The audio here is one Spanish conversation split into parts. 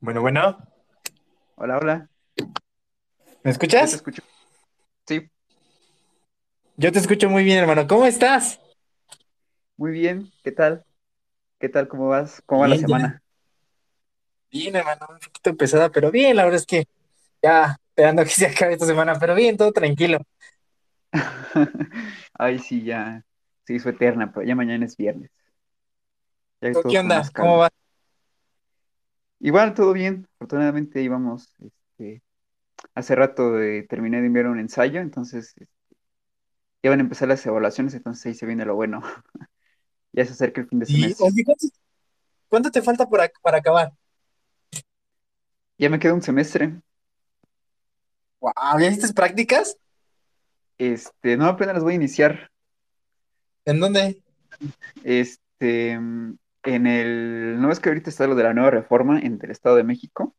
Bueno, bueno, Hola, hola. ¿me Yo te escuchas? escucho. Sí, Yo te escucho muy bien, hermano. ¿Cómo estás? muy bien. ¿Qué tal? ¿Qué tal? ¿Cómo vas? ¿Cómo va la ya. semana? Bien, hermano. Un poquito pesada, pero bien. La verdad es que ya esperando que se acabe esta semana, pero bien, todo tranquilo. Ay, sí, ya se hizo eterna, pero ya mañana es viernes. Ya hay ¿Tú todo qué onda? ¿Cómo calma. Igual, todo bien. Afortunadamente íbamos, este, hace rato eh, terminé de enviar un ensayo, entonces eh, ya van a empezar las evaluaciones, entonces ahí se viene lo bueno. Ya se acerca el fin de semestre. oye, ¿cuánto, cuánto te falta por para acabar? Ya me queda un semestre. Wow, ¿ya hiciste prácticas? Este, no, apenas las voy a iniciar. ¿En dónde? Este, en el, no es que ahorita está lo de la nueva reforma en el Estado de México.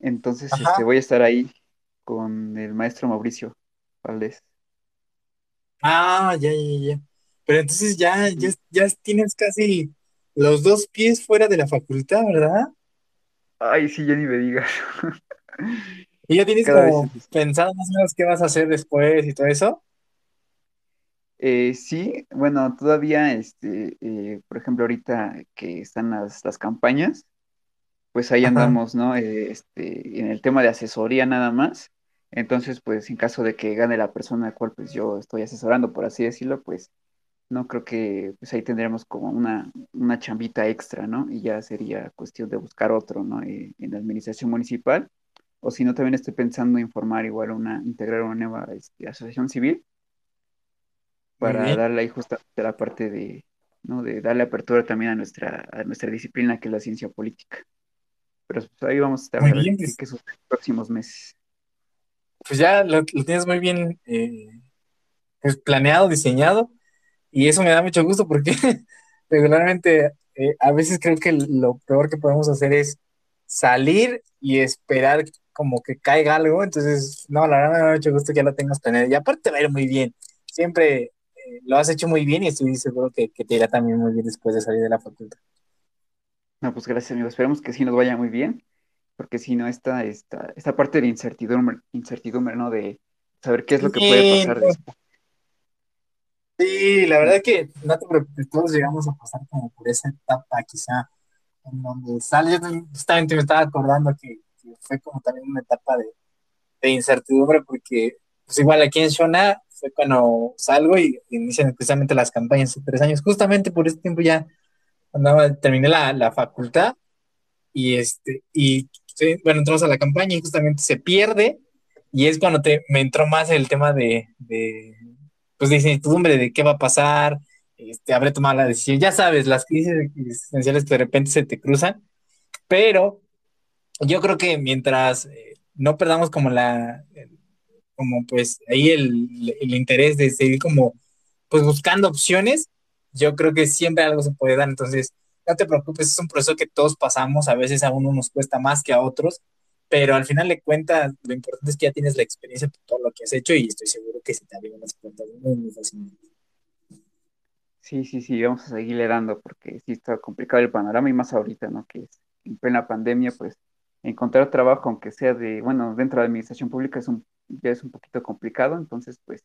Entonces, este, voy a estar ahí con el maestro Mauricio Valdés. Ah, ya, ya, ya. Pero entonces ya, ya, ya tienes casi los dos pies fuera de la facultad, ¿verdad? Ay, sí, ya ni me digas. Y ya tienes Cada vez como así. pensado más o menos qué vas a hacer después y todo eso. Eh, sí, bueno, todavía, este, eh, por ejemplo, ahorita que están las, las campañas, pues ahí Ajá. andamos, ¿no? Eh, este, en el tema de asesoría nada más. Entonces, pues en caso de que gane la persona a la cual pues yo estoy asesorando, por así decirlo, pues no creo que pues ahí tendremos como una, una chambita extra, ¿no? Y ya sería cuestión de buscar otro, ¿no? Eh, en la administración municipal. O si no, también estoy pensando en formar igual una, integrar una nueva este, asociación civil para darle ahí justamente la parte de, ¿no? De darle apertura también a nuestra, a nuestra disciplina que es la ciencia política. Pero pues, ahí vamos a estar Muy bien, qué, pues, próximos meses. pues ya lo, lo tienes muy bien eh, pues planeado, diseñado, y eso me da mucho gusto porque regularmente eh, a veces creo que lo peor que podemos hacer es salir y esperar como que caiga algo, entonces, no, la verdad me da mucho gusto que ya lo tengas planeado, y aparte te va a ir muy bien, siempre lo has hecho muy bien y estoy seguro que, que te irá también muy bien después de salir de la facultad. No, pues gracias, amigo. Esperemos que sí nos vaya muy bien, porque si no, esta, esta, esta parte de incertidumbre, incertidumbre, ¿no? De saber qué es lo que puede pasar después. sí, la verdad que no te preocupes, todos llegamos a pasar como por esa etapa quizá en donde sale, yo justamente me estaba acordando que, que fue como también una etapa de, de incertidumbre porque pues igual aquí en Shona fue cuando salgo y inician precisamente las campañas de tres años, justamente por ese tiempo ya andaba, terminé la, la facultad y este, y bueno, entramos a la campaña y justamente se pierde y es cuando te, me entró más el tema de, de pues de incertidumbre de qué va a pasar, este, habré tomado la decisión, ya sabes, las crisis existenciales que de repente se te cruzan, pero yo creo que mientras eh, no perdamos como la, como pues ahí el, el interés de seguir como pues buscando opciones, yo creo que siempre algo se puede dar, entonces no te preocupes, es un proceso que todos pasamos, a veces a uno nos cuesta más que a otros, pero al final de cuentas lo importante es que ya tienes la experiencia por todo lo que has hecho y estoy seguro que se te abren las puertas muy, muy fácilmente. Sí, sí, sí, vamos a seguirle dando, porque sí está complicado el panorama y más ahorita, ¿no? Que en plena pandemia, pues encontrar trabajo, aunque sea de, bueno, dentro de la administración pública es un, ya es un poquito complicado, entonces, pues,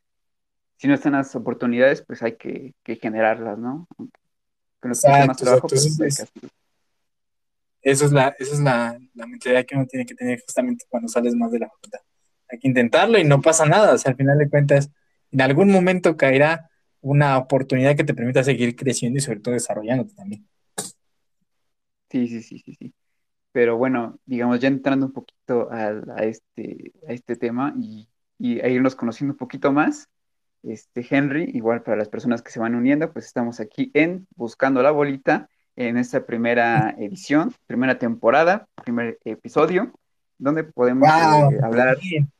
si no están las oportunidades, pues hay que, que generarlas, ¿no? Aunque nos cueste más Exacto, trabajo, exacto. Eso pues hay que eso es la, esa es la, la mentalidad que uno tiene que tener justamente cuando sales más de la facultad. Hay que intentarlo y no pasa nada. O sea, al final de cuentas, en algún momento caerá una oportunidad que te permita seguir creciendo y sobre todo desarrollándote también. Sí, sí, sí, sí, sí. Pero bueno, digamos, ya entrando un poquito al- a, este, a este tema y, y a irnos conociendo un poquito más, este Henry, igual para las personas que se van uniendo, pues estamos aquí en Buscando la Bolita, en esta primera edición, primera temporada, primer episodio, donde podemos ¡Wow! eh, hablar, Bien.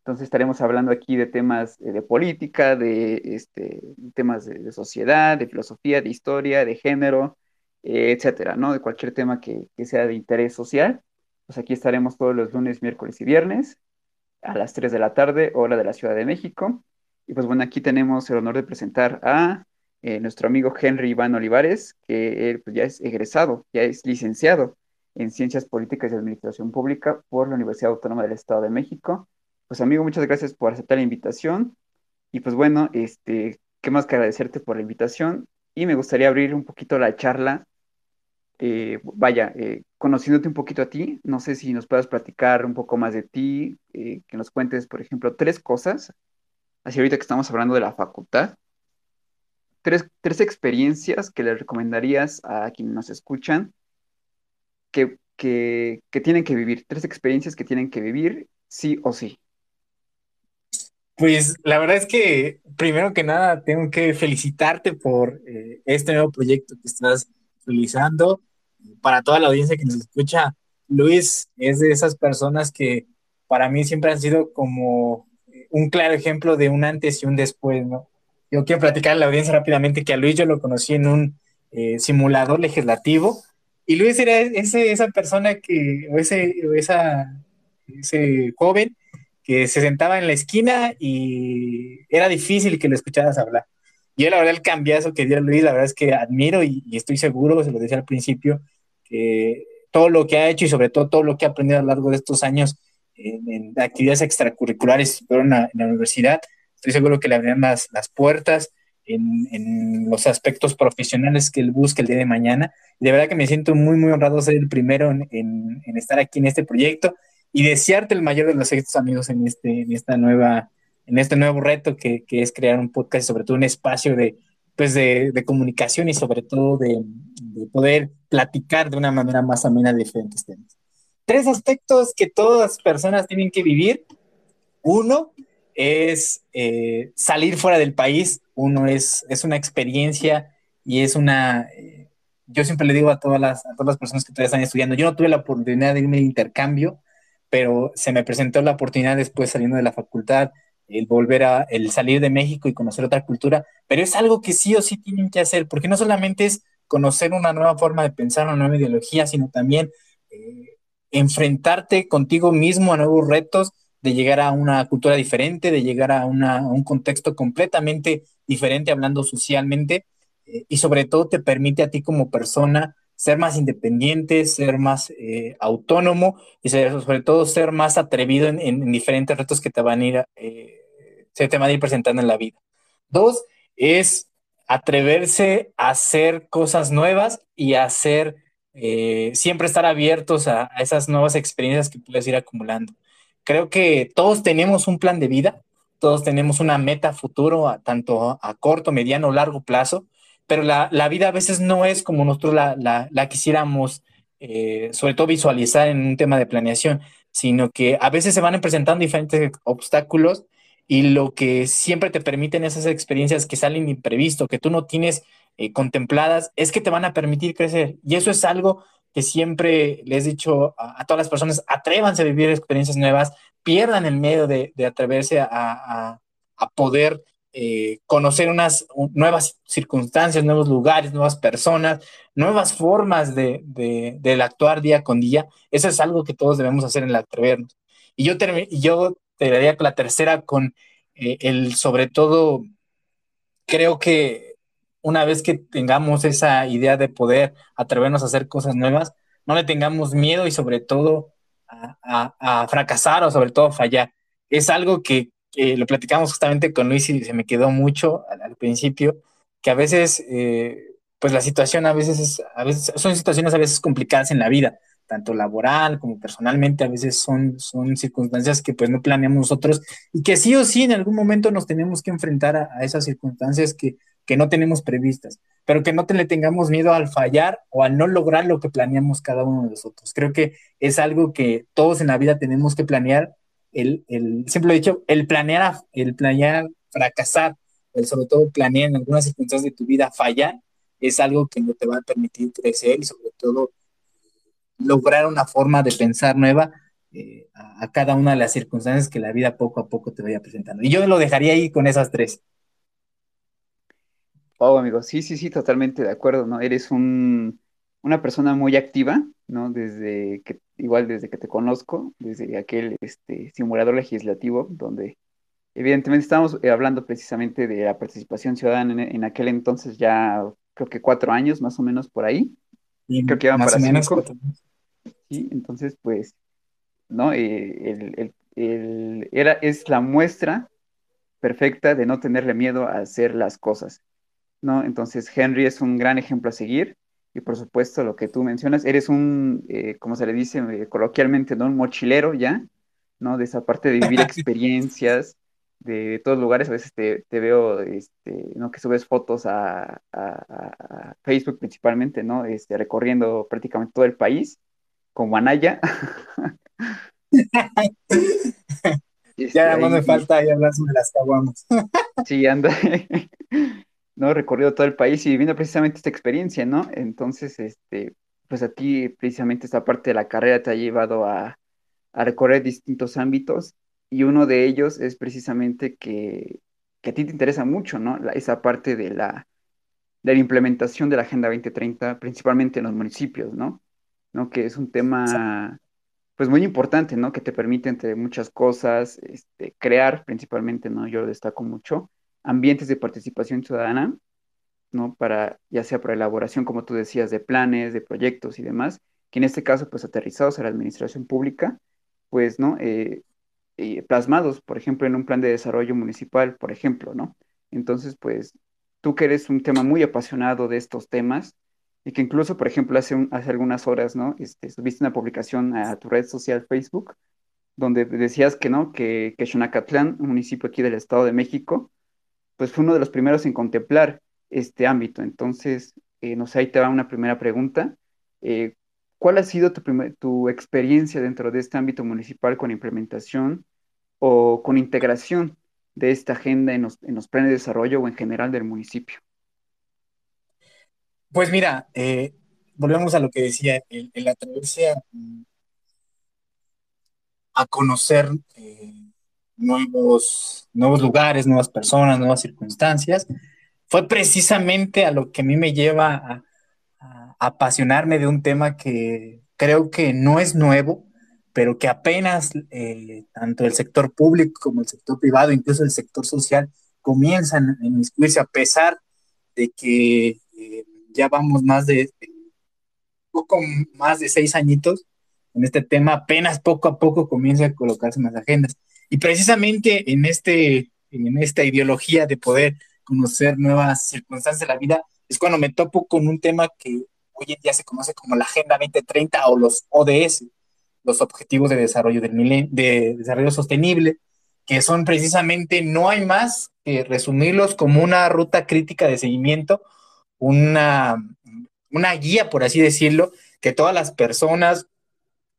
entonces estaremos hablando aquí de temas eh, de política, de este, temas de, de sociedad, de filosofía, de historia, de género, eh, etcétera, ¿no? De cualquier tema que, que sea de interés social. Pues aquí estaremos todos los lunes, miércoles y viernes a las 3 de la tarde, hora de la Ciudad de México. Y pues bueno, aquí tenemos el honor de presentar a eh, nuestro amigo Henry Iván Olivares, que pues, ya es egresado, ya es licenciado en Ciencias Políticas y Administración Pública por la Universidad Autónoma del Estado de México. Pues amigo, muchas gracias por aceptar la invitación. Y pues bueno, este, qué más que agradecerte por la invitación. Y me gustaría abrir un poquito la charla. Eh, vaya, eh, conociéndote un poquito a ti, no sé si nos puedas platicar un poco más de ti, eh, que nos cuentes, por ejemplo, tres cosas, así ahorita que estamos hablando de la facultad, tres, tres experiencias que le recomendarías a quienes nos escuchan que, que, tienen que vivir, tres experiencias que tienen que vivir sí o sí. Pues la verdad es que primero que nada tengo que felicitarte por este nuevo proyecto que estás realizando. Para toda la audiencia que nos escucha, Luis es de esas personas que para mí siempre han sido como un claro ejemplo de un antes y un después, ¿no? Yo quiero platicar a la audiencia rápidamente que a Luis yo lo conocí en un eh, simulador legislativo y Luis era ese, esa persona que, o ese, o esa, ese joven que se sentaba en la esquina y era difícil que lo escucharas hablar. Yo la verdad el cambiazo que dio Luis, la verdad es que admiro y, estoy seguro, se lo decía al principio, todo lo que ha hecho y sobre todo todo lo que ha aprendido a lo largo de estos años en, actividades extracurriculares la, en la, universidad, estoy seguro que le abrirán las, las puertas en, en, los aspectos profesionales que él busca el día de mañana. De verdad que me siento muy, muy honrado ser el primero en, en estar aquí en este proyecto y desearte el mayor de los éxitos, amigos, en, este, en, esta nueva, en este nuevo reto que, que es crear un podcast y sobre todo un espacio de, pues de, de comunicación y sobre todo de, de, poder platicar de una manera más amena de diferentes temas. Tres aspectos que todas las personas tienen que vivir. Uno es eh, salir fuera del país. Uno es, es una experiencia y es una... Eh, yo siempre le digo a todas, las, a todas las personas que todavía están estudiando, yo no tuve la oportunidad de irme de intercambio, pero se me presentó la oportunidad después saliendo de la facultad, el volver a, el salir de México y conocer otra cultura, pero es algo que sí o sí tienen que hacer, porque no solamente es conocer una nueva forma de pensar, una nueva ideología, sino también eh, enfrentarte contigo mismo a nuevos retos, de llegar a una cultura diferente, de llegar a, una, un contexto completamente diferente, hablando socialmente, eh, y sobre todo te permite a ti como persona ser más independiente, ser más eh, autónomo y sobre todo ser más atrevido en, en, diferentes retos que te van a ir, eh, se te van a ir presentando en la vida. Dos, es atreverse a hacer cosas nuevas y a hacer, eh, siempre estar abiertos a, esas nuevas experiencias que puedes ir acumulando. Creo que todos tenemos un plan de vida, todos tenemos una meta futuro, a, tanto a, corto, mediano largo plazo, pero la, la, vida a veces no es como nosotros la, la, la quisiéramos, eh, sobre todo visualizar en un tema de planeación, sino que a veces se van presentando diferentes obstáculos y lo que siempre te permiten esas experiencias que salen imprevisto, que tú no tienes eh, contempladas, es que te van a permitir crecer. Y eso es algo que siempre les he dicho a, a todas las personas, atrévanse a vivir experiencias nuevas, pierdan el miedo de, de atreverse a, a, a poder eh, conocer unas nuevas circunstancias, nuevos lugares, nuevas personas, nuevas formas de, de, del actuar día con día. Eso es algo que todos debemos hacer en el atrevernos. Y yo, yo te daría la tercera con eh, el, sobre todo, creo que una vez que tengamos esa idea de poder atrevernos a hacer cosas nuevas, no le tengamos miedo y sobre todo a, fracasar o sobre todo fallar. Es algo que, lo platicamos justamente con Luis y se me quedó mucho al, principio, que a veces, eh, pues la situación a veces, es, a veces son situaciones a veces complicadas en la vida, tanto laboral como personalmente, a veces son, son circunstancias que pues no planeamos nosotros y que sí o sí en algún momento nos tenemos que enfrentar a, a esas circunstancias que, que no tenemos previstas, pero que no te le tengamos miedo al fallar o al no lograr lo que planeamos cada uno de nosotros. Creo que es algo que todos en la vida tenemos que planear el, el, siempre lo he dicho, el planear, el planear fracasar, el sobre todo planear en algunas circunstancias de tu vida fallar, es algo que no te va a permitir crecer y sobre todo lograr una forma de pensar nueva eh, a, cada una de las circunstancias que la vida poco a poco te vaya presentando. Y yo lo dejaría ahí con esas tres. Oh, amigo, sí, sí, sí, totalmente de acuerdo, ¿no? Eres un, una persona muy activa, ¿no? Desde que igual desde que te conozco, desde aquel este, simulador legislativo, donde evidentemente estamos eh, hablando precisamente de la participación ciudadana en, aquel entonces, ya creo que cuatro años más o menos por ahí. Y creo que iban más para o menos cinco. ¿sí? Entonces, pues, ¿no? Eh, el, era, es la muestra perfecta de no tenerle miedo a hacer las cosas, ¿no? Entonces, Henry es un gran ejemplo a seguir y por supuesto lo que tú mencionas, eres un, eh, como se le dice eh, coloquialmente, ¿no? Un mochilero ya, ¿no? De esa parte de vivir experiencias de, todos lugares, a veces te, veo, este, ¿no? Que subes fotos a, Facebook principalmente, ¿no? Este, recorriendo prácticamente todo el país, como Anaya. ya no me falta y hablar sobre las caguamas. sí, anda. ¿no? Recorrido todo el país y viviendo precisamente esta experiencia, ¿no? Entonces, este, pues a ti precisamente esta parte de la carrera te ha llevado a, recorrer distintos ámbitos y uno de ellos es precisamente que, a ti te interesa mucho, ¿no? esa parte de la, de la implementación de la Agenda 2030, principalmente en los municipios, ¿no? ¿no? Que es un tema pues muy importante, ¿no? Que te permite, entre muchas cosas, este, crear principalmente, ¿no? Yo lo destaco mucho, ambientes de participación ciudadana, ¿no? Para, ya sea por elaboración, como tú decías, de planes, de proyectos y demás, que en este caso, pues aterrizados a la administración pública, pues, ¿no? Eh, eh, plasmados, por ejemplo, en un plan de desarrollo municipal, por ejemplo, ¿no? Entonces, pues, tú que eres un tema muy apasionado de estos temas, y que incluso, por ejemplo, hace, hace algunas horas, ¿no? Este, subiste una publicación a tu red social Facebook, donde decías que, ¿no? Que, que Xonacatlán, un municipio aquí del Estado de México, pues fue uno de los primeros en contemplar este ámbito. Entonces, eh, no sé, ahí te va una primera pregunta. Eh, ¿Cuál ha sido tu, experiencia dentro de este ámbito municipal con implementación o con integración de esta agenda en los, planes de desarrollo o en general del municipio? Pues mira, eh, volvemos a lo que decía, el, el atreverse a, conocer nuevos, nuevos lugares, nuevas personas, nuevas circunstancias, fue precisamente a lo que a mí me lleva a, apasionarme de un tema que creo que no es nuevo, pero que apenas eh, tanto el sector público como el sector privado, incluso el sector social, comienzan a inmiscuirse a pesar de que eh, ya vamos más de poco más de seis añitos en este tema, apenas poco a poco comienza a colocarse en las agendas. Y precisamente en, este, en esta ideología de poder conocer nuevas circunstancias de la vida, es cuando me topo con un tema que hoy en día se conoce como la Agenda 2030 o los ODS, los Objetivos de Desarrollo del Milenio, de Desarrollo Sostenible, que son precisamente, no hay más que resumirlos como una ruta crítica de seguimiento, una, una guía, por así decirlo, que todas las personas,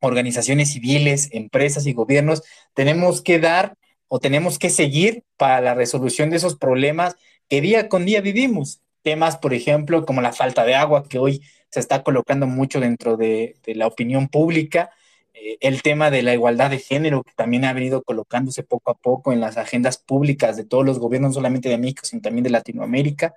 organizaciones civiles, empresas y gobiernos, tenemos que dar o tenemos que seguir para la resolución de esos problemas que día con día vivimos. Temas, por ejemplo, como la falta de agua, que hoy se está colocando mucho dentro de, la opinión pública, eh, el tema de la igualdad de género, que también ha venido colocándose poco a poco en las agendas públicas de todos los gobiernos, no solamente de México, sino también de Latinoamérica,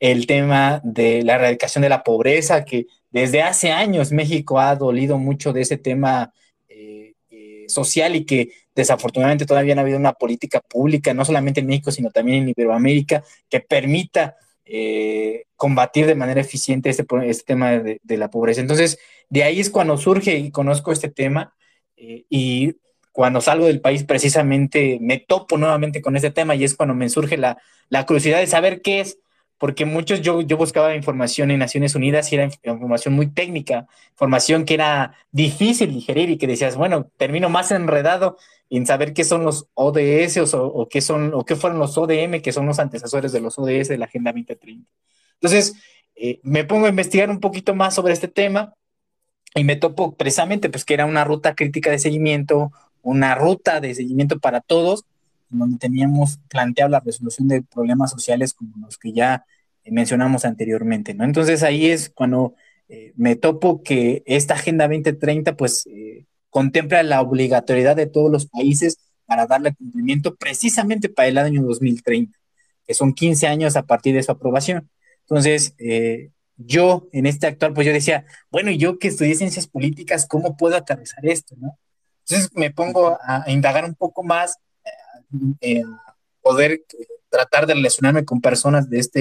el tema de la erradicación de la pobreza, que desde hace años México ha dolido mucho de ese tema eh, eh, social y que desafortunadamente todavía no ha habido una política pública, no solamente en México, sino también en Iberoamérica, que permita eh, combatir de manera eficiente este, este tema de, la pobreza. Entonces, de ahí es cuando surge y conozco este tema y cuando salgo del país precisamente me topo nuevamente con este tema y es cuando me surge la, la curiosidad de saber qué es porque muchos, yo, yo buscaba información en Naciones Unidas y era información muy técnica, información que era difícil digerir y que decías, bueno, termino más enredado en saber qué son los ODS o, qué son o qué fueron los ODM, que son los antecesores de los ODS de la Agenda 2030. Entonces, eh, me pongo a investigar un poquito más sobre este tema y me topo precisamente pues que era una ruta crítica de seguimiento, una ruta de seguimiento para todos donde teníamos planteado la resolución de problemas sociales como los que ya mencionamos anteriormente. Entonces ahí es cuando eh, me topo que esta Agenda 2030 pues eh, contempla la obligatoriedad de todos los países para darle cumplimiento precisamente para el año 2030, que son 15 años a partir de su aprobación. Entonces, eh, yo en este actual, pues yo decía, bueno, yo que estudié ciencias políticas, ¿cómo puedo aterrizar esto, no? Entonces me pongo a indagar un poco más poder eh, tratar de relacionarme con personas de este,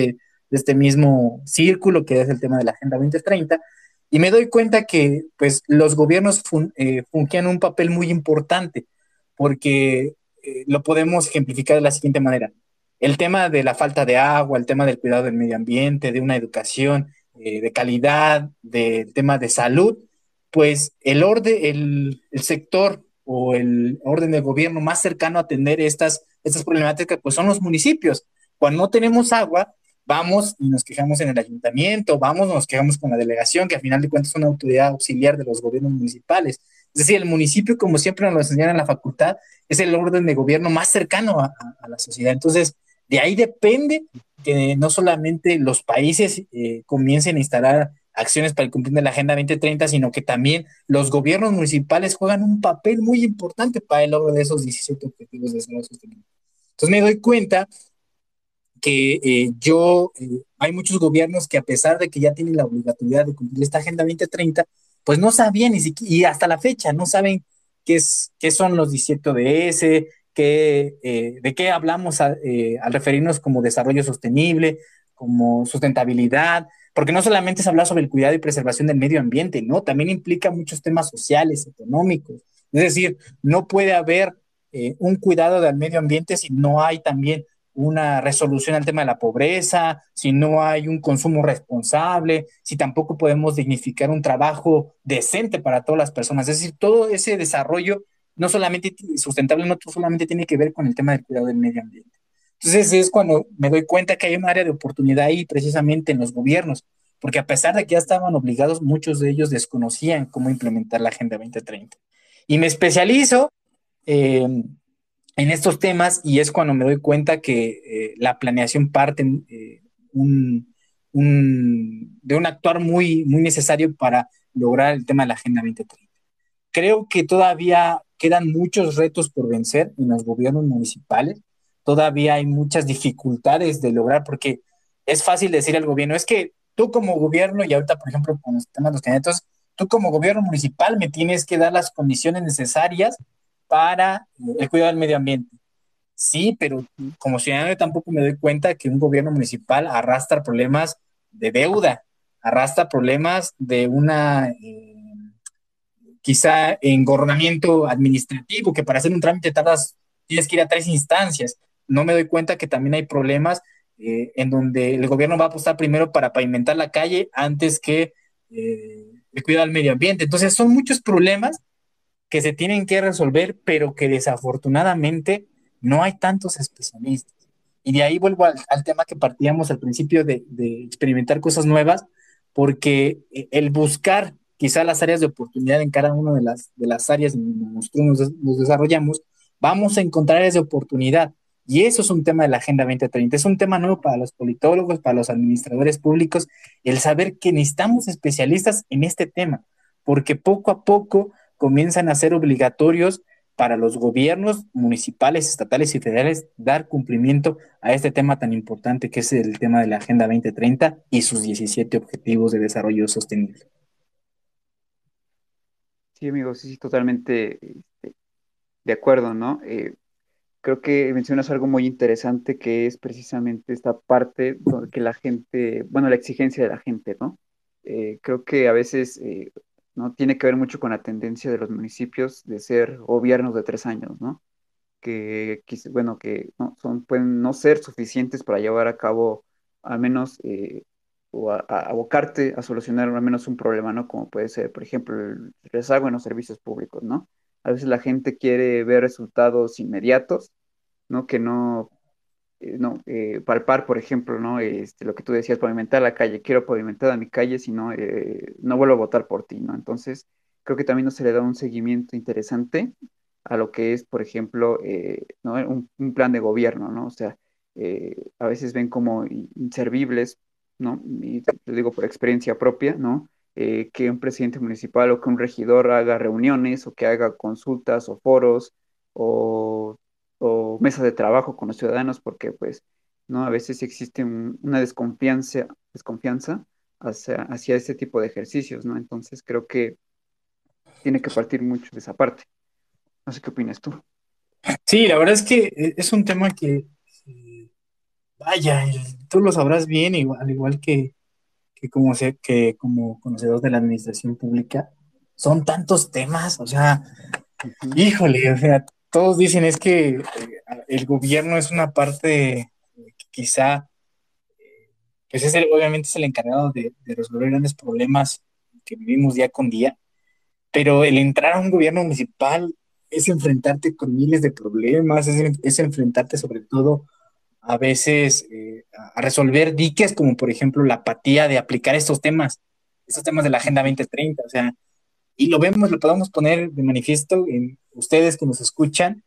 de este mismo círculo que es el tema de la Agenda 2030 Y me doy cuenta que pues, los gobiernos fun, eh, fungían un papel muy importante, porque eh, lo podemos ejemplificar de la siguiente manera. El tema de la falta de agua, el tema del cuidado del medio ambiente, de una educación eh, de calidad, del tema de salud, pues el orden, el, el, sector o el orden de gobierno más cercano a atender estas, estas problemáticas, pues son los municipios. Cuando no tenemos agua, vamos y nos quejamos en el ayuntamiento, vamos nos quejamos con la delegación, que al final de cuentas es una autoridad auxiliar de los gobiernos municipales. Es decir, el municipio, como siempre nos lo enseñaron en la facultad, es el orden de gobierno más cercano a, a, a la sociedad. Entonces, de ahí depende que no solamente los países eh, comiencen a instalar acciones para el cumplimiento de la Agenda 2030, sino que también los gobiernos municipales juegan un papel muy importante para el logro de esos 17 objetivos de desarrollo sostenible. Entonces me doy cuenta que eh, yo, eh, hay muchos gobiernos que a pesar de que ya tienen la obligatoriedad de cumplir esta Agenda 2030, pues no sabían, y, y hasta la fecha, no saben qué, es, qué son los 17 ODS, qué, eh, de qué hablamos al referirnos como desarrollo sostenible, como sustentabilidad, porque no solamente es hablar sobre el cuidado y preservación del medio ambiente, ¿no? También implica muchos temas sociales, económicos. Es decir, no puede haber un cuidado del medio ambiente si no hay también una resolución al tema de la pobreza, si no hay un consumo responsable, si tampoco podemos dignificar un trabajo decente para todas las personas. Es decir, todo ese desarrollo no solamente sustentable, no solamente tiene que ver con el tema del cuidado del medio ambiente. Entonces es cuando me doy cuenta que hay un área de oportunidad ahí precisamente en los gobiernos, porque a pesar de que ya estaban obligados, muchos de ellos desconocían cómo implementar la Agenda 2030. Y me especializo eh, en estos temas y es cuando me doy cuenta que eh, la planeación parte eh, de un actuar muy, muy necesario para lograr el tema de la Agenda 2030. Creo que todavía quedan muchos retos por vencer en los gobiernos municipales. Todavía hay muchas dificultades de lograr, porque es fácil decir al gobierno, es que tú como gobierno, y ahorita, por ejemplo, con los temas de los candidatos, tú como gobierno municipal me tienes que dar las condiciones necesarias para el cuidado del medio ambiente. Sí, pero como ciudadano tampoco me doy cuenta que un gobierno municipal arrastra problemas de deuda, arrastra problemas de una eh, quizá engornamiento administrativo, que para hacer un trámite tardas, tienes que ir a tres instancias. No me doy cuenta que también hay problemas eh, en donde el gobierno va a apostar primero para pavimentar la calle antes que eh, el cuidado del medio ambiente. Entonces son muchos problemas que se tienen que resolver, pero que desafortunadamente no hay tantos especialistas. Y de ahí vuelvo al, tema que partíamos al principio de, experimentar cosas nuevas, porque el buscar quizá las áreas de oportunidad en cada una de las, de las áreas donde nosotros nos, nos, desarrollamos, vamos a encontrar áreas de oportunidad. Y eso es un tema de la Agenda 2030. Es un tema nuevo para los politólogos, para los administradores públicos, el saber que necesitamos especialistas en este tema, porque poco a poco comienzan a ser obligatorios para los gobiernos municipales, estatales y federales dar cumplimiento a este tema tan importante que es el tema de la Agenda 2030 y sus 17 objetivos de desarrollo sostenible. Sí, amigo, sí, totalmente este, de acuerdo, ¿no? Eh, creo que mencionas algo muy interesante que es precisamente esta parte que la gente, bueno, la exigencia de la gente, ¿no? Eh, creo que a veces eh, no tiene que ver mucho con la tendencia de los municipios de ser gobiernos de tres años, ¿no? Que, bueno, que no, son, pueden no ser suficientes para llevar a cabo al menos o a, abocarte a solucionar al menos un problema, ¿no? Como puede ser, por ejemplo, el rezago en los servicios públicos, ¿no? A veces la gente quiere ver resultados inmediatos, ¿no? Que no, eh, no, eh, palpar, por ejemplo, ¿no? Este, lo que tú decías, pavimentar la calle, quiero pavimentar a mi calle, si no, eh, no vuelvo a votar por ti, ¿no? Entonces, creo que también no se le da un seguimiento interesante a lo que es, por ejemplo, eh, ¿no? un, un, plan de gobierno, ¿no? O sea, eh, a veces ven como inservibles ¿no? Y te digo por experiencia propia, ¿no? Eh, que un presidente municipal o que un regidor haga reuniones o que haga consultas o foros o, o mesas de trabajo con los ciudadanos, porque pues, ¿no? A veces existe un, una desconfianza, desconfianza hacia, hacia este tipo de ejercicios, ¿no? Entonces creo que tiene que partir mucho de esa parte. No sé qué opinas tú. Sí, la verdad es que eh, es un tema que, vaya, tú lo sabrás bien, igual, al igual que, que como, sé, que como conocedor de la administración pública, son tantos temas, o sea, híjole, o sea, todos dicen es que eh, el gobierno es una parte que quizá, pues es obviamente es el encargado de, de resolver grandes problemas que vivimos día con día, pero el entrar a un gobierno municipal es enfrentarte con miles de problemas, es, es enfrentarte sobre todo a veces eh, a resolver diques, como por ejemplo la apatía de aplicar estos temas, estos temas de la Agenda 2030, o sea, y lo vemos, lo podemos poner de manifiesto en ustedes que nos escuchan,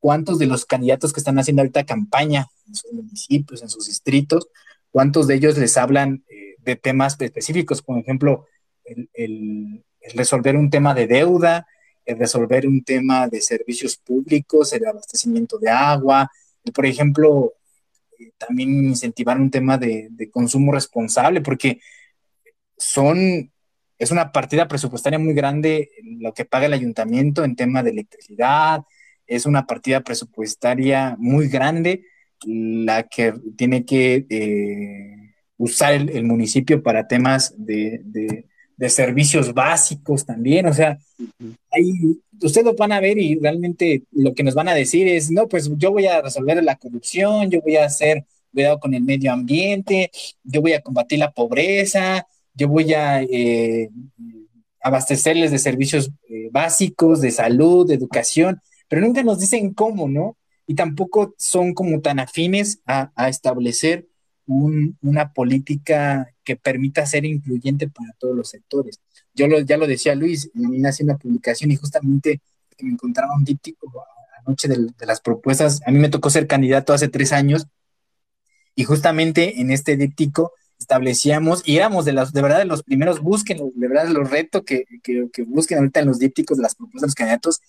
cuántos de los candidatos que están haciendo ahorita campaña en sus municipios, en sus distritos, cuántos de ellos les hablan eh, de temas específicos, por ejemplo, el, resolver un tema de deuda, el resolver un tema de servicios públicos, el abastecimiento de agua, por ejemplo, eh, también incentivar un tema de, consumo responsable, porque son, es una partida presupuestaria muy grande lo que paga el ayuntamiento en tema de electricidad, es una partida presupuestaria muy grande la que tiene que eh, usar el, el, municipio para temas de, de de servicios básicos también, o sea, ahí ustedes lo van a ver y realmente lo que nos van a decir es, no, pues yo voy a resolver la corrupción, yo voy a hacer cuidado con el medio ambiente, yo voy a combatir la pobreza, yo voy a eh, abastecerles de servicios eh, básicos, de salud, de educación, pero nunca nos dicen cómo, ¿no? Y tampoco son como tan afines a, establecer un, una política que permita ser incluyente para todos los sectores. Yo lo, ya lo decía Luis, me hace una publicación y justamente me encontraba un díptico anoche de, de, las propuestas. A mí me tocó ser candidato hace tres años y justamente en este díptico establecíamos y éramos de los, de verdad, de los primeros, busquen, de verdad, los reto que, que, que busquen ahorita en los dípticos de las propuestas de los candidatos.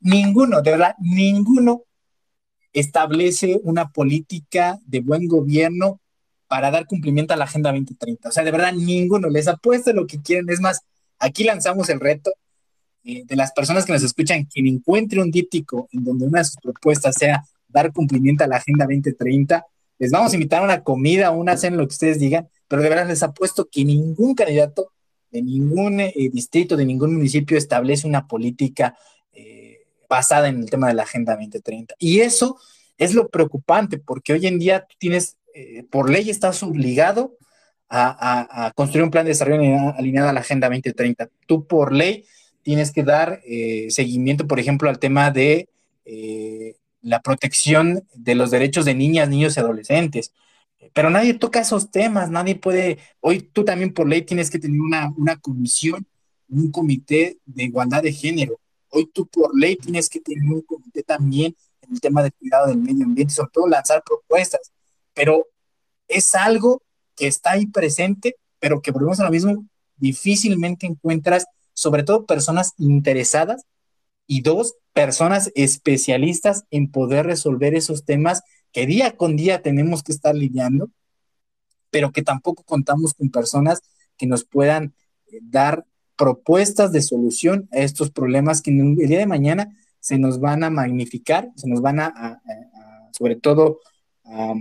Ninguno, de verdad, ninguno establece una política de buen gobierno para dar cumplimiento a la Agenda 2030. O sea, de verdad, ninguno les apuesta lo que quieren. Es más, aquí lanzamos el reto eh, de las personas que nos escuchan, quien encuentre un díptico en donde una de sus propuestas sea dar cumplimiento a la Agenda 2030, les vamos a invitar a una comida, una cena, lo que ustedes digan, pero de verdad les apuesto que ningún candidato de ningún eh, distrito, de ningún municipio establece una política eh, basada en el tema de la Agenda 2030. Y eso es lo preocupante, porque hoy en día tú tienes eh, por ley estás obligado a, construir un plan de desarrollo alineado a la Agenda 2030. Tú por ley tienes que dar seguimiento, por ejemplo, al tema de la protección de los derechos de niñas, niños y adolescentes. Pero nadie toca esos temas, nadie puede, hoy tú también por ley tienes que tener una, una comisión, un comité de igualdad de género. Hoy tú por ley tienes que tener un comité también en el tema de cuidado del medio ambiente, sobre todo lanzar propuestas pero es algo que está ahí presente, pero que volvemos a lo mismo, difícilmente encuentras, sobre todo personas interesadas y dos, personas especialistas en poder resolver esos temas que día con día tenemos que estar lidiando, pero que tampoco contamos con personas que nos puedan eh, dar propuestas de solución a estos problemas que el día de mañana se nos van a magnificar, se nos van a, sobre todo, a,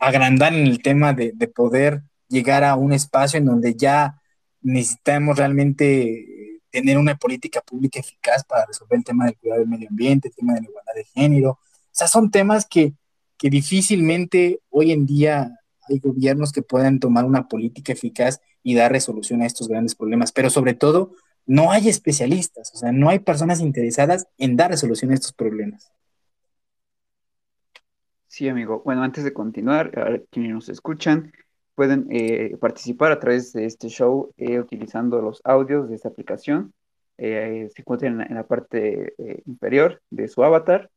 agrandar en el tema de, de, poder llegar a un espacio en donde ya necesitamos realmente tener una política pública eficaz para resolver el tema del cuidado del medio ambiente, el tema de la igualdad de género. O sea, son temas que, que difícilmente hoy en día hay gobiernos que puedan tomar una política eficaz y dar resolución a estos grandes problemas, pero sobre todo no hay especialistas, o sea, no hay personas interesadas en dar resolución a estos problemas. Sí, amigo. Bueno, antes de continuar, quienes nos escuchan pueden eh, participar a través de este show eh, utilizando los audios de esta aplicación. Eh, se encuentran en la, parte inferior de su avatar.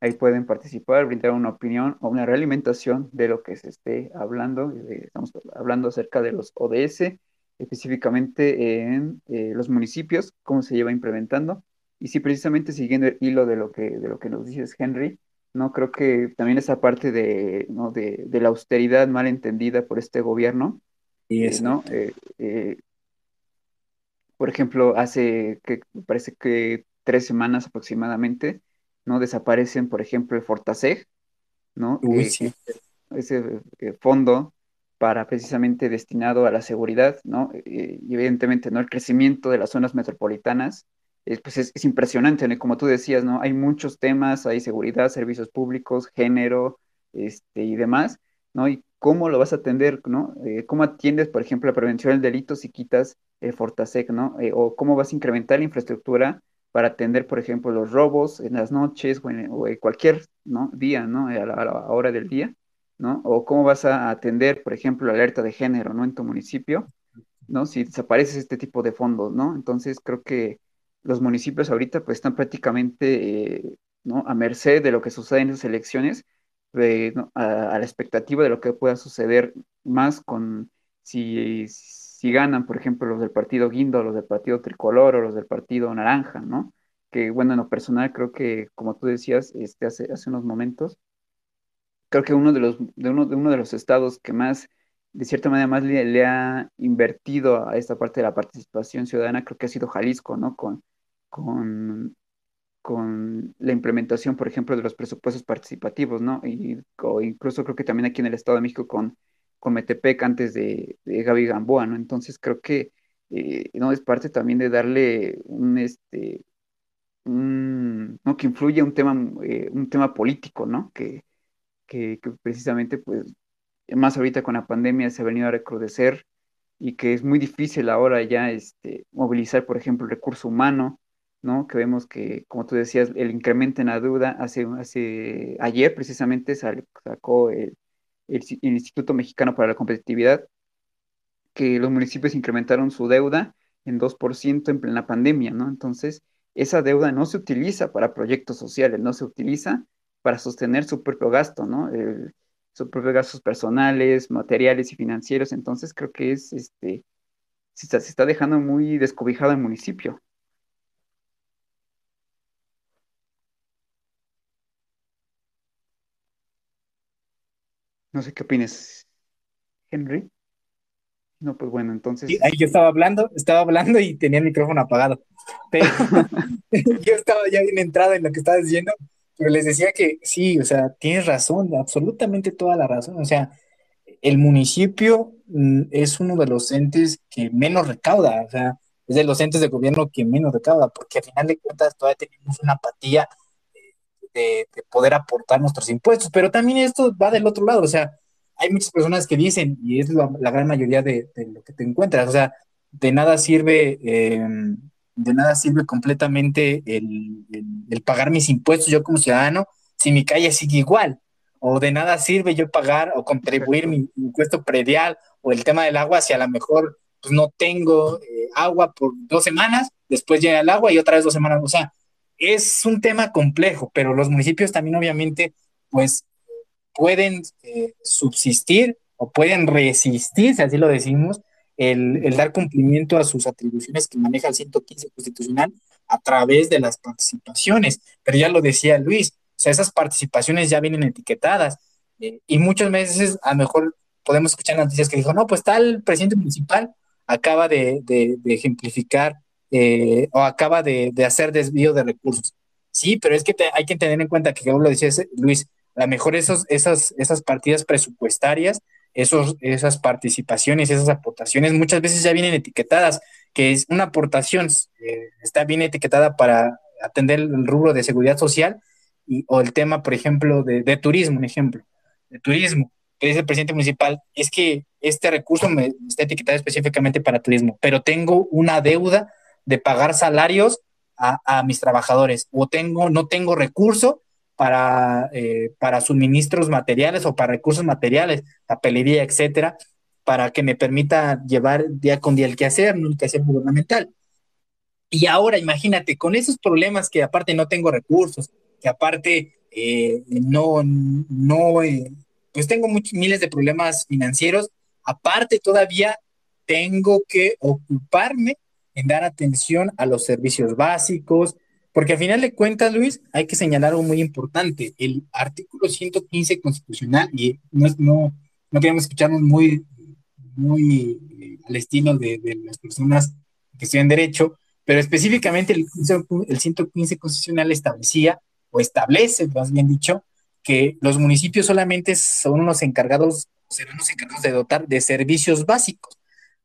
Ahí pueden participar, brindar una opinión o una realimentación de lo que se esté hablando. estamos hablando acerca de los ODS, específicamente en los municipios, cómo se lleva implementando. Y sí, precisamente siguiendo el hilo de lo que, de lo que nos dices, Henry, ¿no? Creo que también esa parte de, ¿no? de, de la austeridad mal entendida por este gobierno, y eh, ¿no? Eh, eh, por ejemplo, hace, que parece que tres semanas aproximadamente, ¿no? Desaparecen, por ejemplo, el Fortaseg, ¿no? Uy, sí. Ese fondo para precisamente destinado a la seguridad, ¿no? Eh, y evidentemente, ¿no? El crecimiento de las zonas metropolitanas, pues es, impresionante, ¿no? como tú decías, ¿no? Hay muchos temas, hay seguridad, servicios públicos, género, este, y demás, ¿no? Y cómo lo vas a atender, ¿no? Eh, ¿Cómo atiendes, por ejemplo, la prevención del delito si quitas eh, Fortasec, ¿no? o cómo vas a incrementar la infraestructura para atender, por ejemplo, los robos en las noches o en, cualquier día, ¿no? A la, hora del día, ¿no? O cómo vas a atender, por ejemplo, la alerta de género, ¿no? En tu municipio, ¿no? Si desaparece este tipo de fondos, ¿no? Entonces creo que los municipios ahorita pues están prácticamente, eh, ¿no? A merced de lo que sucede en esas elecciones, a, la expectativa de lo que pueda suceder más con si, si ganan, por ejemplo, los del partido Guindo, los del partido Tricolor o los del partido Naranja, ¿no? Que bueno, en lo personal creo que, como tú decías este, hace, hace unos momentos, creo que uno de los, de uno, de uno de los estados que más, de cierta manera, más le, ha invertido a esta parte de la participación ciudadana, creo que ha sido Jalisco, ¿no? Con, con, con la implementación, por ejemplo, de los presupuestos participativos, ¿no? Y, o incluso creo que también aquí en el Estado de México con, con Metepec antes de, de Gaby Gamboa, ¿no? Entonces creo que eh, no es parte también de darle un este un, ¿no? que influye un tema eh, un tema político, ¿no? Que, que, precisamente, pues, más ahorita con la pandemia se ha venido a recrudecer y que es muy difícil ahora ya este, movilizar, por ejemplo, el recurso humano, ¿no? Que vemos que, como tú decías, el incremento en la deuda, hace, hace ayer precisamente sacó el, el, Instituto Mexicano para la Competitividad, que los municipios incrementaron su deuda en 2% en plena pandemia, ¿no? Entonces, esa deuda no se utiliza para proyectos sociales, no se utiliza para sostener su propio gasto, ¿no? sus propios gastos personales, materiales y financieros. Entonces creo que es, este, se está, se está dejando muy descobijado el municipio. No sé qué opinas, Henry. No, pues bueno, entonces. Sí, ahí yo estaba hablando, estaba hablando y tenía el micrófono apagado. Pero yo estaba ya bien entrado en lo que estabas diciendo pero les decía que sí, o sea, tienes razón, absolutamente toda la razón. O sea, el municipio mm, es uno de los entes que menos recauda, o sea, es de los entes de gobierno que menos recauda, porque al final de cuentas todavía tenemos una apatía de, poder aportar nuestros impuestos, pero también esto va del otro lado, o sea, hay muchas personas que dicen, y es la, gran mayoría de, lo que te encuentras, o sea, de nada sirve eh, de nada sirve completamente el, pagar mis impuestos yo como ciudadano si mi calle sigue igual. O de nada sirve yo pagar o contribuir mi impuesto predial o el tema del agua si a lo mejor pues, no tengo eh, agua por dos semanas, después llega el agua y otra vez dos semanas. O sea, es un tema complejo, pero los municipios también obviamente pues pueden eh, subsistir o pueden resistir, si así lo decimos, el, dar cumplimiento a sus atribuciones que maneja el 115 constitucional a través de las participaciones. Pero ya lo decía Luis, o sea, esas participaciones ya vienen etiquetadas eh, y muchas veces a lo mejor podemos escuchar noticias que dijo, no, pues tal presidente municipal acaba de, ejemplificar eh, o acaba de, hacer desvío de recursos. Sí, pero es que hay que tener en cuenta que, como lo decía Luis, a lo mejor esos, esas, esas partidas presupuestarias esos, esas participaciones, esas aportaciones muchas veces ya vienen etiquetadas, que es una aportación, eh, está bien etiquetada para atender el rubro de seguridad social o el tema, por ejemplo, de, turismo, un ejemplo, de turismo, que dice el presidente municipal, es que este recurso está etiquetado específicamente para turismo, pero tengo una deuda de pagar salarios a, mis trabajadores o tengo, no tengo recurso para, eh, para suministros materiales o para recursos materiales, papelería, etcétera, para que me permita llevar día con día el quehacer, ¿no? el quehacer gubernamental. Y ahora imagínate, con esos problemas que aparte no tengo recursos, que aparte eh, no, no, eh, pues tengo muchos, miles de problemas financieros, aparte todavía tengo que ocuparme en dar atención a los servicios básicos, porque al final de cuentas, Luis, hay que señalar algo muy importante. El artículo 115 constitucional, y no, no, no queremos escucharnos muy, muy eh, al estilo de, las personas que estudian derecho, pero específicamente el, el 115 constitucional establecía, o establece, más bien dicho, que los municipios solamente son los encargados, serán los encargados de dotar de servicios básicos.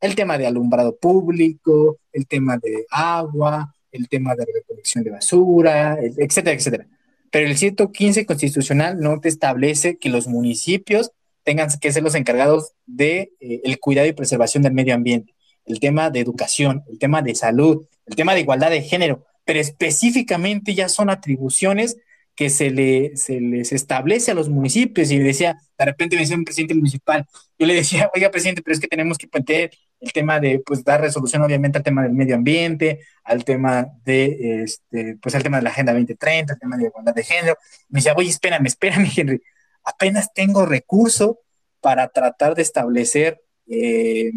El tema de alumbrado público, el tema de agua, el tema de recolección de basura, etcétera, etcétera. Pero el 115 constitucional no te establece que los municipios tengan que ser los encargados de eh, el cuidado y preservación del medio ambiente, el tema de educación, el tema de salud, el tema de igualdad de género, pero específicamente ya son atribuciones que se, le, se les establece a los municipios y decía, de repente me decía un presidente municipal, yo le decía, oiga, presidente, pero es que tenemos que meter el tema de, pues, dar resolución obviamente al tema del medio ambiente, al tema de, este, pues, al tema de la Agenda 2030, al tema de igualdad de género. Me decía, oye, espérame, espérame, Henry, apenas tengo recurso para tratar de establecer eh,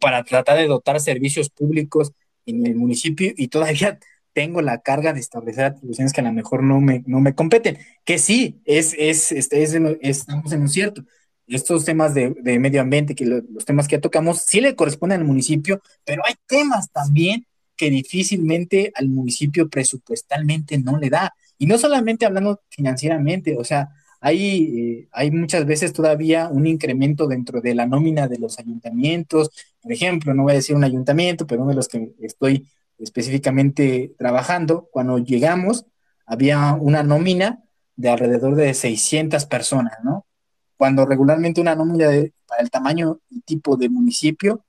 para tratar de dotar servicios públicos en el municipio y todavía tengo la carga de establecer atribuciones que a lo mejor no me, no me competen, que sí, es, es, este, es, estamos en un cierto. Estos temas de, medio ambiente, que los temas que ya tocamos, sí le corresponden al municipio, pero hay temas también que difícilmente al municipio presupuestalmente no le da. Y no solamente hablando financieramente, o sea, hay, eh, hay muchas veces todavía un incremento dentro de la nómina de los ayuntamientos. Por ejemplo, no voy a decir un ayuntamiento, pero uno de los que estoy específicamente trabajando, cuando llegamos había una nómina de alrededor de 600 personas, ¿no? Cuando regularmente una nómina de, para el tamaño y tipo de municipio,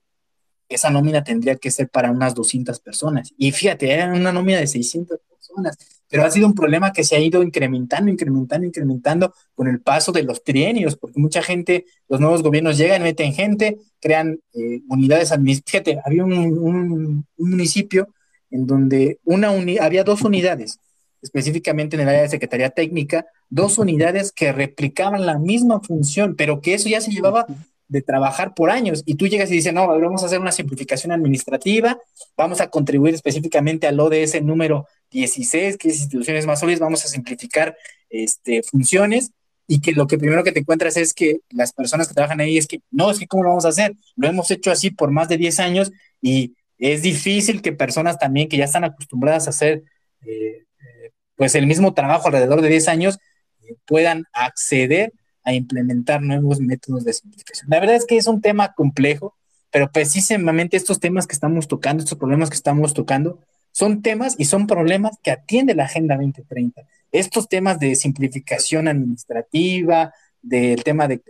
esa nómina tendría que ser para unas 200 personas. Y fíjate, era una nómina de 600 personas, pero ha sido un problema que se ha ido incrementando, incrementando, incrementando con el paso de los trienios, porque mucha gente, los nuevos gobiernos llegan, meten gente, crean eh, unidades administrativas. Fíjate, había un, un municipio en donde una había dos unidades, específicamente en el área de Secretaría Técnica, dos unidades que replicaban la misma función, pero que eso ya se llevaba de trabajar por años. Y tú llegas y dices, no, vamos a hacer una simplificación administrativa, vamos a contribuir específicamente al ODS número 16, que es instituciones más sólidas, vamos a simplificar este, funciones y que lo que primero que te encuentras es que las personas que trabajan ahí es que, no, es que ¿cómo lo vamos a hacer? Lo hemos hecho así por más de 10 años y es difícil que personas también que ya están acostumbradas a hacer eh, eh, pues el mismo trabajo alrededor de 10 años eh, puedan acceder a implementar nuevos métodos de simplificación. La verdad es que es un tema complejo, pero precisamente estos temas que estamos tocando, estos problemas que estamos tocando, son temas y son problemas que atiende la Agenda 2030. Estos temas de simplificación administrativa, del tema de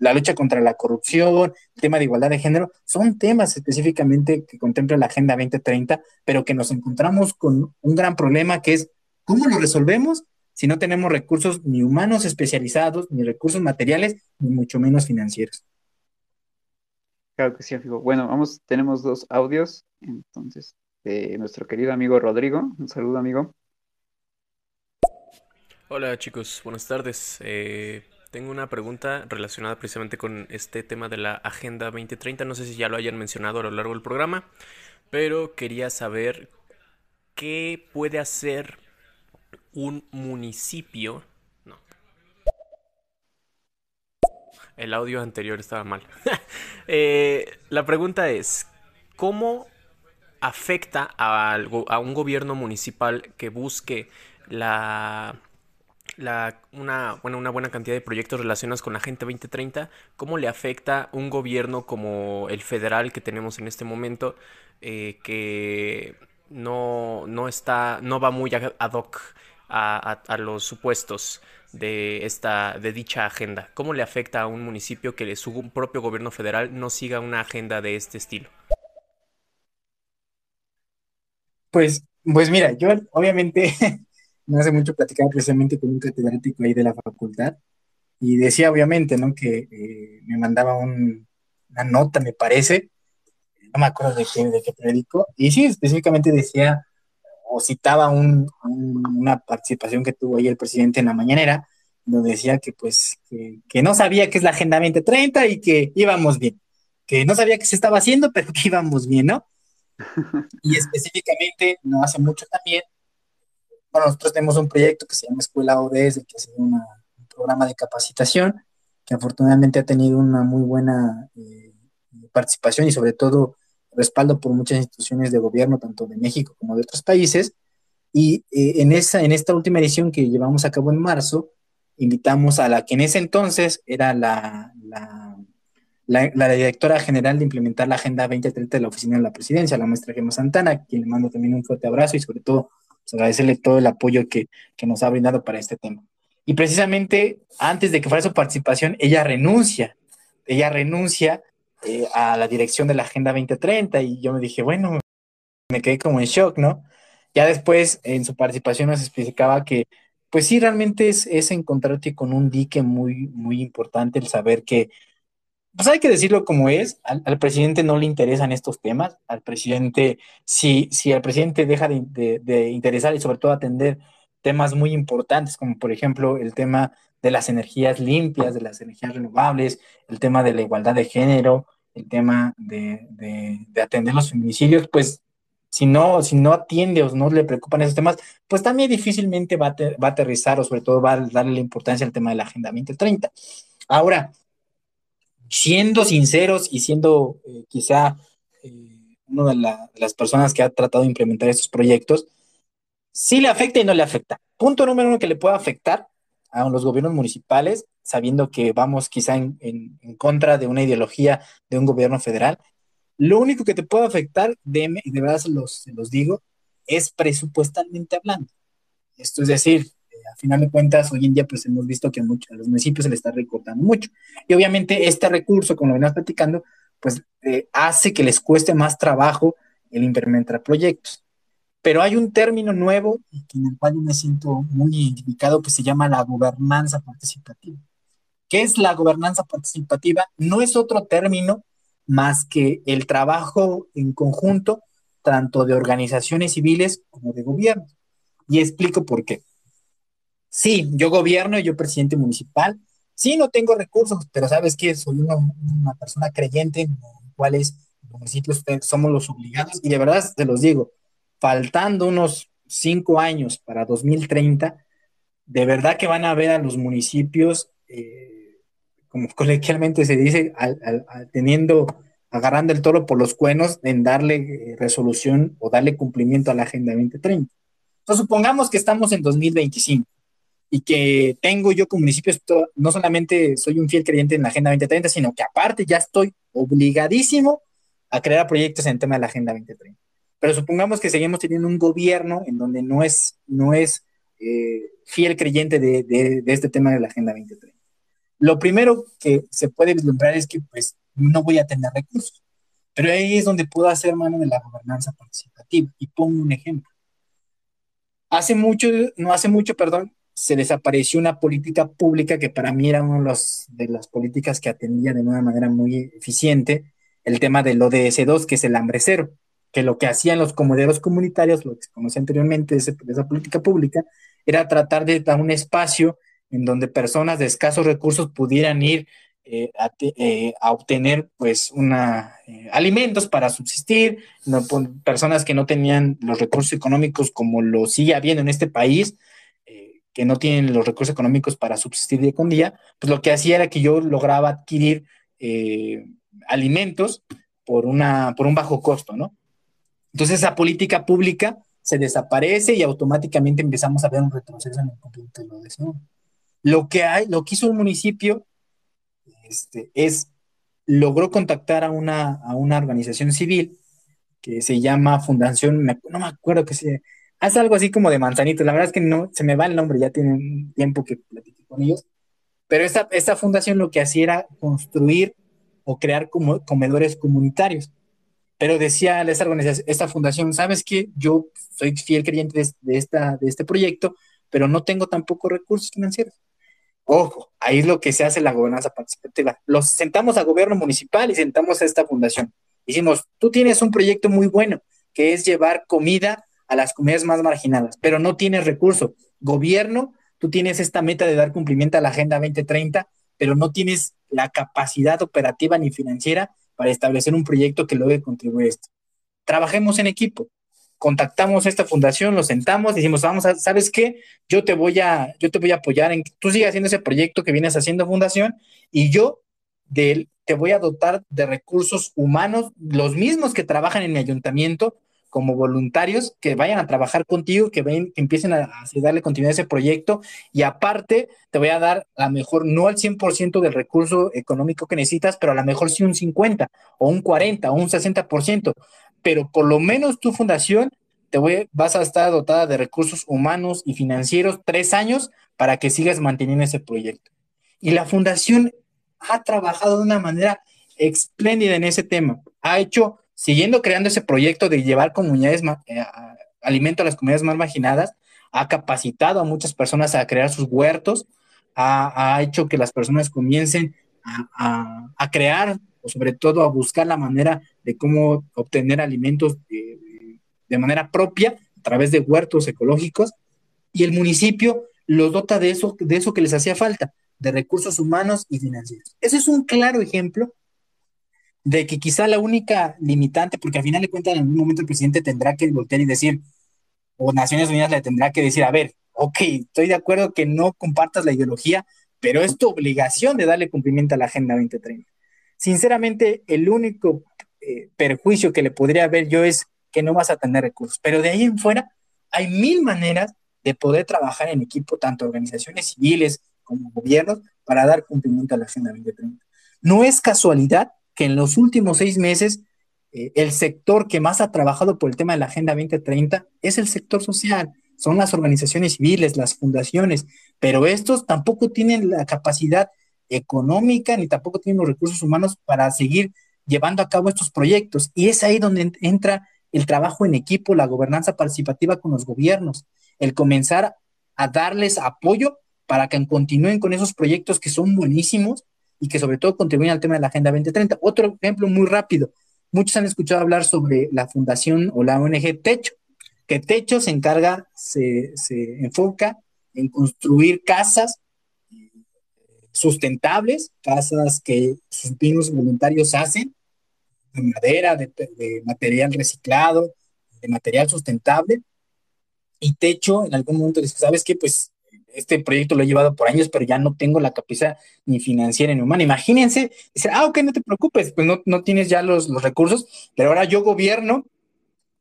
la lucha contra la corrupción, el tema de igualdad de género, son temas específicamente que contempla la Agenda 2030, pero que nos encontramos con un gran problema que es cómo lo resolvemos si no tenemos recursos ni humanos especializados, ni recursos materiales, ni mucho menos financieros. Claro que sí, amigo. Bueno, vamos, tenemos dos audios, entonces, de nuestro querido amigo Rodrigo. Un saludo, amigo. Hola chicos, buenas tardes. Eh, tengo una pregunta relacionada precisamente con este tema de la Agenda 2030. No sé si ya lo hayan mencionado a lo largo del programa, pero quería saber qué puede hacer un municipio. No. El audio anterior estaba mal. Eh, la pregunta es, ¿cómo afecta a, a un gobierno municipal que busque la una, bueno, una buena cantidad de proyectos relacionados con la Agenda 2030, ¿cómo le afecta un gobierno como el federal que tenemos en este momento, eh, que no, no, está, no va muy ad hoc a, los supuestos de, esta, de dicha agenda? ¿Cómo le afecta a un municipio que su propio gobierno federal no siga una agenda de este estilo? Pues, pues mira, yo obviamente no hace mucho platicaba precisamente con un catedrático ahí de la facultad y decía obviamente, ¿no? Que eh, me mandaba una nota, me parece, no me acuerdo de qué, de qué periódico, y sí, específicamente decía o citaba una participación que tuvo ahí el presidente en la mañanera, donde decía que pues que, no sabía qué es la Agenda 2030 y que íbamos bien, que no sabía qué se estaba haciendo, pero que íbamos bien, ¿no? Y específicamente, no hace mucho también, bueno, nosotros tenemos un proyecto que se llama Escuela ODS, que es un programa de capacitación, que afortunadamente ha tenido una muy buena eh, participación y sobre todo respaldo por muchas instituciones de gobierno, tanto de México como de otros países. Y eh, en, esa, en esta última edición que llevamos a cabo en marzo, invitamos a la que en ese entonces era la, la, directora general de implementar la Agenda 2030 de la Oficina de la Presidencia, la maestra Gemma Santana, a quien le mando también un fuerte abrazo y sobre todo agradecerle todo el apoyo que, que nos ha brindado para este tema. Y precisamente antes de que fuera su participación, ella renuncia, ella renuncia eh, a la dirección de la Agenda 2030 y yo me dije, bueno, me quedé como en shock, ¿no? Ya después en su participación nos explicaba que, pues sí, realmente es, es encontrarte con un dique muy, muy importante el saber que, pues hay que decirlo como es, al, presidente no le interesan estos temas, al presidente, si, si el presidente deja de, de interesar y sobre todo atender temas muy importantes, como por ejemplo el tema de las energías limpias, de las energías renovables, el tema de la igualdad de género, el tema de, de, atender los feminicidios, pues si no, si no atiende o no le preocupan esos temas, pues también difícilmente va a, va a aterrizar o sobre todo va a darle la importancia al tema de la Agenda 2030. Ahora, siendo sinceros y siendo eh, quizá eh, una de, las personas que ha tratado de implementar estos proyectos, sí le afecta y no le afecta. Punto número uno que le puede afectar a los gobiernos municipales, sabiendo que vamos quizá en, contra de una ideología de un gobierno federal. Lo único que te puede afectar, de, de verdad se los, los digo, es presupuestalmente hablando. Esto es decir, a final de cuentas, hoy en día pues hemos visto que a, muchos, a los municipios se le está recortando mucho. Y obviamente este recurso, como lo venimos platicando, pues eh, hace que les cueste más trabajo el implementar proyectos. Pero hay un término nuevo en el cual yo me siento muy identificado que se llama la gobernanza participativa. ¿Qué es la gobernanza participativa? No es otro término más que el trabajo en conjunto tanto de organizaciones civiles como de gobierno. Y explico por qué. Sí, yo gobierno, yo presidente municipal, sí no tengo recursos, pero sabes que soy una, persona creyente en cuales los municipios somos los obligados. Y de verdad te los digo, faltando unos cinco años para 2030, de verdad que van a ver a los municipios, eh, como coloquialmente se dice, teniendo, agarrando el toro por los cuernos en darle eh, resolución o darle cumplimiento a la Agenda 2030. Entonces, supongamos que estamos en 2025 y que tengo yo como municipio, no solamente soy un fiel creyente en la Agenda 2030, sino que aparte ya estoy obligadísimo a crear proyectos en el tema de la Agenda 2030. Pero supongamos que seguimos teniendo un gobierno en donde no es, no es eh, fiel creyente de, de, este tema de la Agenda 2030. Lo primero que se puede vislumbrar es que pues no voy a tener recursos, pero ahí es donde puedo hacer mano de la gobernanza participativa. Y pongo un ejemplo. Hace mucho, no hace mucho, perdón, se desapareció una política pública que para mí era una de, los, de las políticas que atendía de una manera muy eficiente el tema del ODS2, que es el hambre cero que lo que hacían los comederos comunitarios, lo que se conoce anteriormente de, esa política pública, era tratar de dar un espacio en donde personas de escasos recursos pudieran ir eh, eh, a, obtener pues una eh, alimentos para subsistir, personas que no tenían los recursos económicos como lo sigue habiendo en este país, que no tienen los recursos económicos para subsistir día con día, pues lo que hacía era que yo lograba adquirir alimentos por, una, por un bajo costo, ¿no? Entonces esa política pública se desaparece y automáticamente empezamos a ver un retroceso en el cumplimiento de lo. Lo que hay, lo que hizo el municipio este, es logró contactar a una, a una organización civil que se llama Fundación, no me acuerdo que se hace algo así como de manzanitos, la verdad es que no, se me va el nombre, ya tiene un tiempo que platiqué con ellos, pero esta, esta fundación lo que hacía era construir o crear como, comedores comunitarios. Pero decía esta organización, esta fundación, ¿sabes qué? Yo soy fiel creyente de, esta, de este proyecto, pero no tengo tampoco recursos financieros. Ojo, ahí es lo que se hace la gobernanza participativa. Los sentamos a gobierno municipal y sentamos a esta fundación. Hicimos, tú tienes un proyecto muy bueno, que es llevar comida a las comunidades más marginadas, pero no tienes recursos. Gobierno, tú tienes esta meta de dar cumplimiento a la Agenda 2030, pero no tienes la capacidad operativa ni financiera para establecer un proyecto que logre contribuir a esto. Trabajemos en equipo. Contactamos a esta fundación, lo sentamos, decimos, vamos a, ¿sabes qué? Yo te voy a, yo te voy a apoyar en que tú sigas haciendo ese proyecto que vienes haciendo fundación y yo te voy a dotar de recursos humanos, los mismos que trabajan en mi ayuntamiento, como voluntarios que vayan a trabajar contigo, que, ven, empiecen a, darle continuidad a ese proyecto y aparte te voy a dar a lo mejor no al 100% del recurso económico que necesitas, pero a lo mejor sí un 50 o un 40 o un 60%, pero por lo menos tu fundación te voy, vas a estar dotada de recursos humanos y financieros tres años para que sigas manteniendo ese proyecto. Y la fundación ha trabajado de una manera espléndida en ese tema. Ha hecho siguiendo creando ese proyecto de llevar comunidades, eh, alimento a las comunidades más marginadas, ha capacitado a muchas personas a crear sus huertos, ha, hecho que las personas comiencen a, crear o sobre todo a buscar la manera de cómo obtener alimentos de, manera propia a través de huertos ecológicos y el municipio los dota de eso, de eso que les hacía falta, de recursos humanos y financieros. Ese es un claro ejemplo de que quizá la única limitante, porque al final de cuentas en algún momento el presidente tendrá que voltear y decir, o Naciones Unidas le tendrá que decir, a ver, ok, estoy de acuerdo que no compartas la ideología, pero es tu obligación de darle cumplimiento a la Agenda 2030. Sinceramente, el único eh, perjuicio que le podría haber yo es que no vas a tener recursos, pero de ahí en fuera hay mil maneras de poder trabajar en equipo, tanto organizaciones civiles como gobiernos, para dar cumplimiento a la Agenda 2030. No es casualidad que en los últimos seis meses eh, el sector que más ha trabajado por el tema de la Agenda 2030 es el sector social, son las organizaciones civiles, las fundaciones, pero estos tampoco tienen la capacidad económica ni tampoco tienen los recursos humanos para seguir llevando a cabo estos proyectos. Y es ahí donde entra el trabajo en equipo, la gobernanza participativa con los gobiernos, el comenzar a darles apoyo para que continúen con esos proyectos que son buenísimos y que sobre todo contribuyen al tema de la Agenda 2030. Otro ejemplo muy rápido. Muchos han escuchado hablar sobre la fundación o la ONG Techo, que Techo se encarga, se, enfoca en construir casas sustentables, casas que sus mismos voluntarios hacen, de madera, de, de, material reciclado, de material sustentable. Y Techo en algún momento dice, ¿sabes qué? Pues este proyecto lo he llevado por años, pero ya no tengo la capacidad ni financiera ni humana. Imagínense, dice, ah, ok, no te preocupes, pues no, no tienes ya los, los recursos, pero ahora yo gobierno,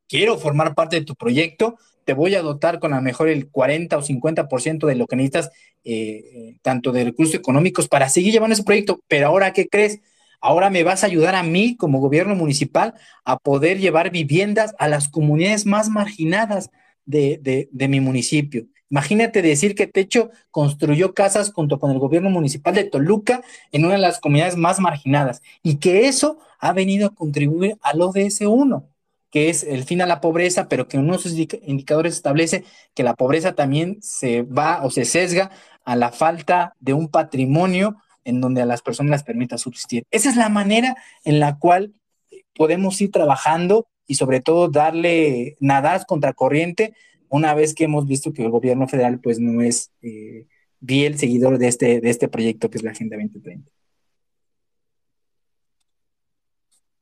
quiero formar parte de tu proyecto, te voy a dotar con a lo mejor el 40 o 50% de lo que necesitas, eh, eh, tanto de recursos económicos, para seguir llevando ese proyecto, pero ahora, ¿qué crees? Ahora me vas a ayudar a mí como gobierno municipal a poder llevar viviendas a las comunidades más marginadas de, de, de mi municipio. Imagínate decir que Techo construyó casas junto con el gobierno municipal de Toluca en una de las comunidades más marginadas y que eso ha venido a contribuir al ODS 1, que es el fin a la pobreza, pero que uno de sus indicadores establece que la pobreza también se va o se sesga a la falta de un patrimonio en donde a las personas les permita subsistir. Esa es la manera en la cual podemos ir trabajando y sobre todo darle nadar contracorriente una vez que hemos visto que el gobierno federal pues no es eh, bien seguidor de este, de este proyecto que es la Agenda 2030.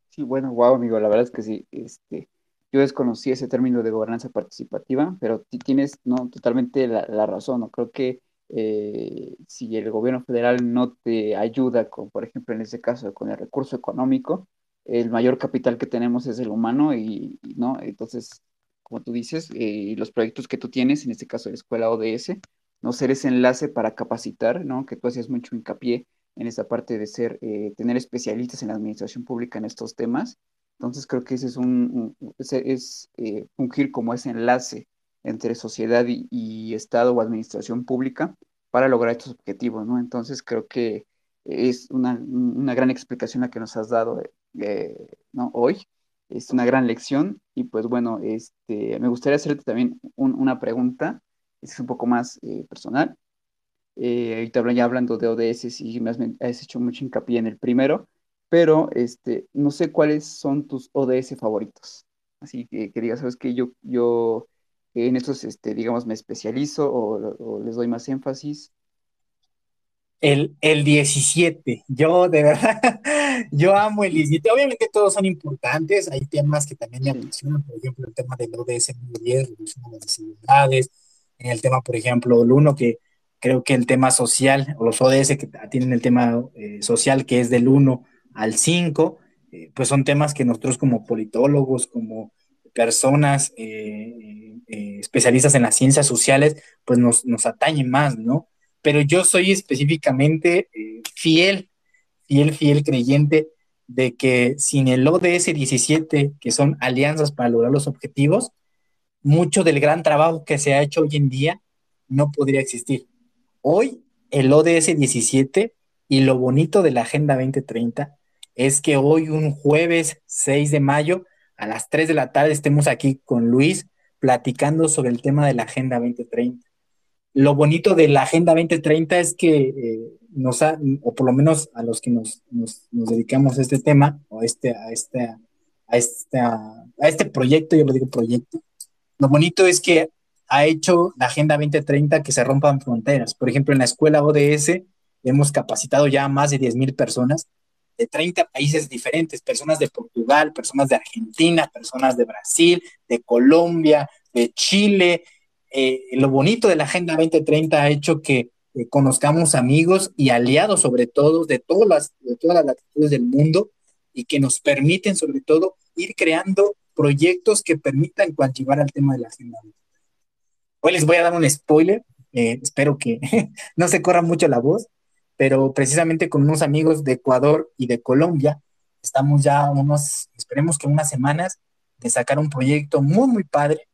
Sí, bueno, wow, amigo, la verdad es que sí, este, yo desconocí ese término de gobernanza participativa, pero tienes no, totalmente la, razón, ¿no? Creo que eh, si el gobierno federal no te ayuda, con, por ejemplo, en este caso, con el recurso económico, el mayor capital que tenemos es el humano y, y ¿no? Entonces, como tú dices, eh, los proyectos que tú tienes, en este caso la escuela ODS, no ser ese enlace para capacitar, ¿no? Que tú hacías mucho hincapié en esa parte de ser, eh, tener especialistas en la administración pública en estos temas. Entonces creo que ese es un, es eh, fungir como ese enlace entre sociedad y, Estado o administración pública para lograr estos objetivos, ¿no? Entonces creo que es una, una gran explicación la que nos has dado ¿no? hoy es una gran lección y pues bueno, este, me gustaría hacerte también una pregunta, es un poco más eh, personal. Eh, ahorita ya hablando de ODS y me has, hecho mucho hincapié en el primero, pero este, no sé cuáles son tus ODS favoritos. Así que, que digas, sabes que yo, yo en estos, este, digamos, me especializo o les doy más énfasis el, el 17. Yo, de verdad, yo amo el 17. Obviamente todos son importantes. Hay temas que también me apasionan, por ejemplo, el tema del ODS 10, reducción de las desigualdades. En el tema, por ejemplo, el 1, que creo que el tema social, o los ODS que tienen el tema eh, social, que es del 1 al 5, eh, pues son temas que nosotros como politólogos, como personas especialistas en las ciencias sociales, pues nos, nos atañe más, ¿no? Pero yo soy específicamente fiel, fiel, fiel creyente de que sin el ODS 17, que son alianzas para lograr los objetivos, mucho del gran trabajo que se ha hecho hoy en día no podría existir. Hoy el ODS 17 y lo bonito de la Agenda 2030 es que hoy, un jueves 6 de mayo, a las 3 de la tarde, estemos aquí con Luis platicando sobre el tema de la Agenda 2030. Lo bonito de la Agenda 2030 es que eh, nos ha, o por lo menos a los que nos, nos, dedicamos a este tema, o este, a, este, a, este, a este proyecto, yo lo digo proyecto, lo bonito es que ha hecho la Agenda 2030 que se rompan fronteras. Por ejemplo, en la escuela ODS hemos capacitado ya a más de 10.000 personas de 30 países diferentes, personas de Portugal, personas de Argentina, personas de Brasil, de Colombia, de Chile. Eh, lo bonito de la Agenda 2030 ha hecho que eh, conozcamos amigos y aliados, sobre todo, de todas, las, de todas las latitudes del mundo y que nos permiten, sobre todo, ir creando proyectos que permitan coadyuvar al tema de la agenda. Hoy les voy a dar un spoiler, eh, espero que no se corra mucho la voz, pero precisamente con unos amigos de Ecuador y de Colombia, estamos ya unos, esperemos que unas semanas, de sacar un proyecto muy, muy padre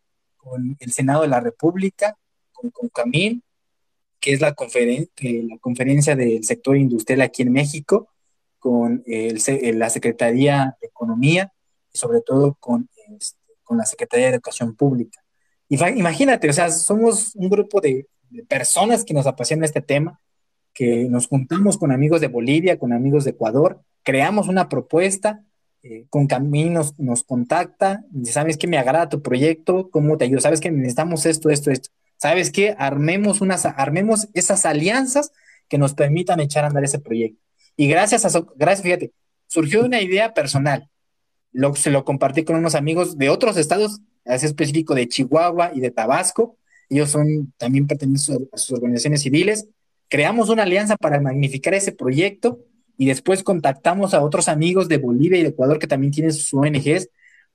con el Senado de la República, con, con Camil, que es la, la conferencia del sector industrial aquí en México, con el, la Secretaría de Economía y sobre todo con este, con la Secretaría de Educación Pública. Imagínate, o sea, somos un grupo de, personas que nos apasiona este tema, que nos juntamos con amigos de Bolivia, con amigos de Ecuador, creamos una propuesta, eh, con Caminos nos contacta, dice, ¿sabes qué? Me agrada tu proyecto, ¿cómo te ayudo? ¿Sabes que necesitamos esto, esto, esto? ¿Sabes qué? Armemos, unas, armemos esas alianzas que nos permitan echar a andar ese proyecto. Y gracias a, gracias, fíjate, surgió una idea personal se lo compartí con unos amigos de otros estados, así específico de Chihuahua y de Tabasco. Ellos son también pertenecen a sus organizaciones civiles. Creamos una alianza para magnificar ese proyecto y después contactamos a otros amigos de Bolivia y de Ecuador que también tienen sus ONGs.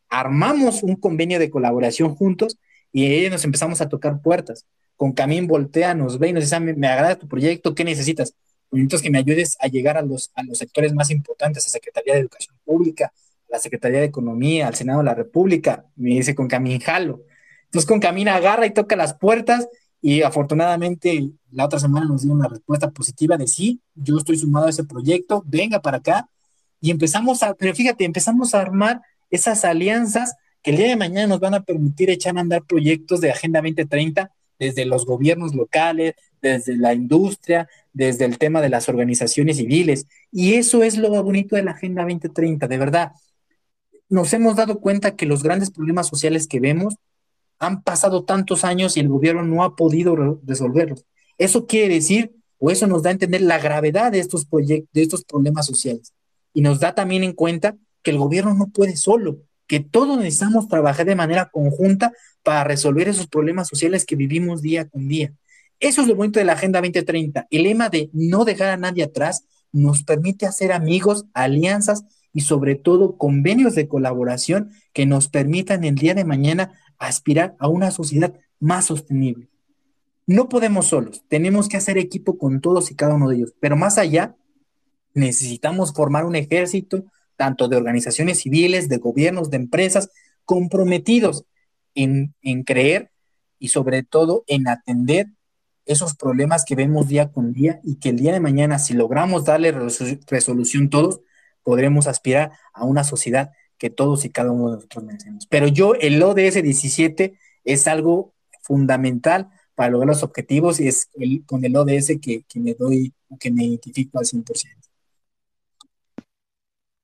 Armamos un convenio de colaboración juntos y ahí nos empezamos a tocar puertas. Con Camín voltea, nos ve y nos dice, ah, me, agrada tu proyecto, ¿qué necesitas? Necesito que me ayudes a llegar a los, a los sectores más importantes, a Secretaría de Educación Pública, la Secretaría de Economía, al Senado de la República, me dice con Camín jalo. Entonces con Camín agarra y toca las puertas y afortunadamente la otra semana nos dio una respuesta positiva de sí, yo estoy sumado a ese proyecto, venga para acá. Y empezamos a, pero fíjate, empezamos a armar esas alianzas que el día de mañana nos van a permitir echar a andar proyectos de Agenda 2030 desde los gobiernos locales, desde la industria, desde el tema de las organizaciones civiles. Y eso es lo bonito de la Agenda 2030, de verdad nos hemos dado cuenta que los grandes problemas sociales que vemos han pasado tantos años y el gobierno no ha podido resolverlos. Eso quiere decir, o eso nos da a entender la gravedad de estos proyectos, de estos problemas sociales. Y nos da también en cuenta que el gobierno no puede solo, que todos necesitamos trabajar de manera conjunta para resolver esos problemas sociales que vivimos día con día. Eso es lo bonito de la Agenda 2030. El lema de no dejar a nadie atrás nos permite hacer amigos, alianzas y sobre todo convenios de colaboración que nos permitan el día de mañana aspirar a una sociedad más sostenible. No podemos solos, tenemos que hacer equipo con todos y cada uno de ellos, pero más allá, necesitamos formar un ejército, tanto de organizaciones civiles, de gobiernos, de empresas, comprometidos en, en creer y sobre todo en atender esos problemas que vemos día con día y que el día de mañana, si logramos darle resolución todos, podremos aspirar a una sociedad que todos y cada uno de nosotros merecemos. Pero yo, el ODS 17 es algo fundamental para lograr los objetivos y es con el ODS que, que me doy, que me identifico al 100%.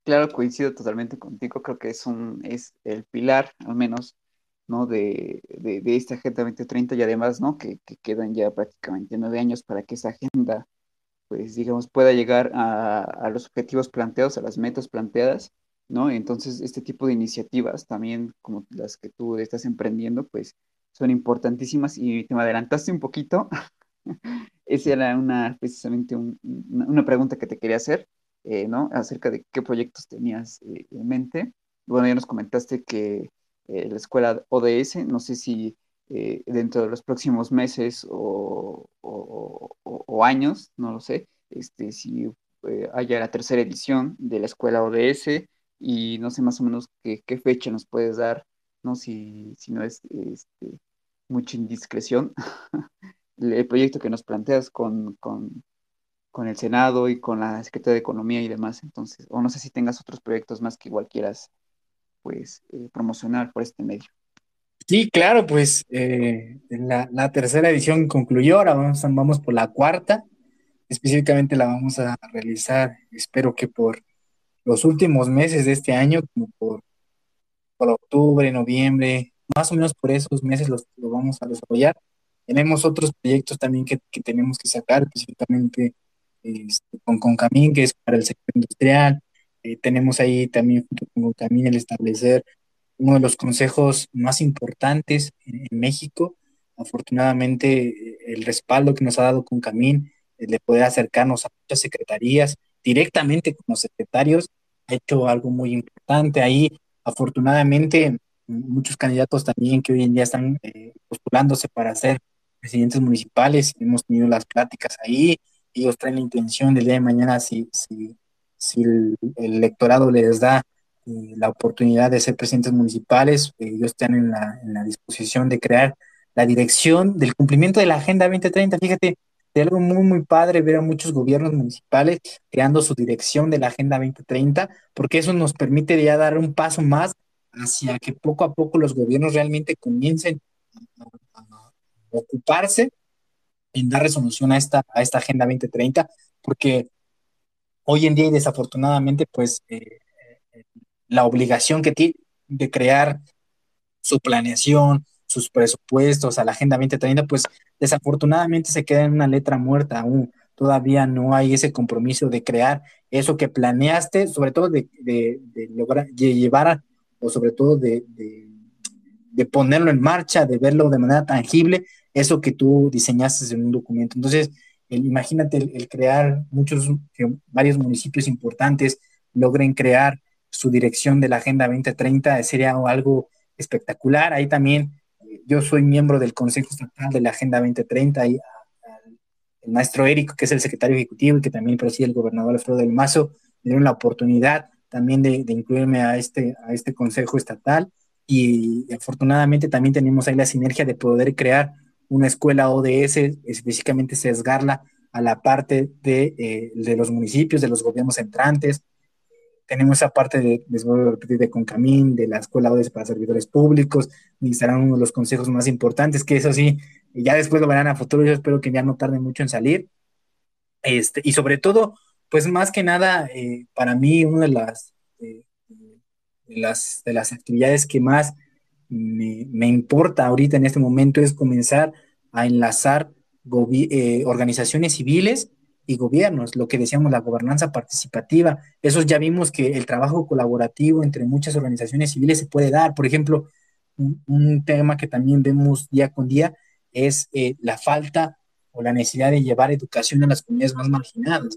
Claro, coincido totalmente contigo, creo que es, un, es el pilar, al menos, ¿no? De, de, de esta Agenda 2030 y además, ¿no? Que, que, quedan ya prácticamente nueve años para que esa agenda pues digamos, pueda llegar a, los objetivos planteados, a las metas planteadas, ¿no? Entonces, este tipo de iniciativas también, como las que tú estás emprendiendo, pues son importantísimas y te me adelantaste un poquito. Esa era una, precisamente una, pregunta que te quería hacer, eh, ¿no? Acerca de qué proyectos tenías eh, en mente. Bueno, ya nos comentaste que eh, la escuela ODS. No sé si dentro de los próximos meses o, años, no lo sé, este, si haya la tercera edición de la escuela ODS y no sé más o menos qué, fecha nos puedes dar, ¿no? Si, si no es este, mucha indiscreción, el proyecto que nos planteas con, con, con, el Senado y con la Secretaría de Economía y demás. Entonces, o no sé si tengas otros proyectos más que igual quieras pues eh, promocionar por este medio. Sí, claro, pues eh, la, la, tercera edición concluyó, ahora vamos, vamos por la cuarta, específicamente la vamos a realizar, espero que por los últimos meses de este año, como por, por octubre, noviembre, más o menos por esos meses los, lo vamos a desarrollar. Tenemos otros proyectos también que, que tenemos que sacar, específicamente este, con Concamín, que es para el sector industrial. Eh, tenemos ahí también junto con Concamín el establecer uno de los consejos más importantes en, México. Afortunadamente, eh, el respaldo que nos ha dado Concamín eh, de poder acercarnos a muchas secretarías directamente con los secretarios ha hecho algo muy importante. Ahí, afortunadamente, muchos candidatos también que hoy en día están eh, postulándose para ser presidentes municipales. Hemos tenido las pláticas ahí. Ellos traen la intención del día de mañana, si, si, si el, electorado les da eh, la oportunidad de ser presidentes municipales, eh, ellos están en la, en la disposición de crear la dirección del cumplimiento de la Agenda 2030. Fíjate, de algo muy, muy padre ver a muchos gobiernos municipales creando su dirección de la Agenda 2030, porque eso nos permite ya dar un paso más hacia que poco a poco los gobiernos realmente comiencen a, ocuparse en dar resolución a esta, a esta Agenda 2030, porque hoy en día y desafortunadamente, pues eh, eh, la obligación que tiene de crear su planeación, sus presupuestos a la Agenda 2030, pues desafortunadamente se queda en una letra muerta aún. Todavía no hay ese compromiso de crear eso que planeaste, sobre todo de, de, de lograr de llevar o sobre todo de, ponerlo en marcha, de verlo de manera tangible, eso que tú diseñaste en un documento. Entonces, imagínate el, crear muchos, varios municipios importantes logren crear su dirección de la Agenda 2030, sería algo espectacular. Ahí también yo soy miembro del Consejo Estatal de la Agenda 2030 y el maestro Érico, que es el secretario ejecutivo y que también preside el gobernador Alfredo del Mazo, me dieron la oportunidad también de, incluirme a este, a este consejo estatal y, afortunadamente también tenemos ahí la sinergia de poder crear una escuela ODS, específicamente sesgarla a la parte de, eh, de los municipios, de los gobiernos entrantes. Tenemos esa parte de, les voy a repetir, de Concamín, de la escuela ODS para servidores públicos, y uno de los consejos más importantes, que eso sí, ya después lo verán a futuro, yo espero que ya no tarde mucho en salir. Este, y sobre todo, pues más que nada, eh, para mí, una de las, de, las, de las actividades que más me, importa ahorita en este momento es comenzar a enlazar eh, organizaciones civiles y gobiernos, lo que decíamos, la gobernanza participativa. Eso ya vimos que el trabajo colaborativo entre muchas organizaciones civiles se puede dar. Por ejemplo, un, tema que también vemos día con día es eh, la falta o la necesidad de llevar educación a las comunidades más marginadas,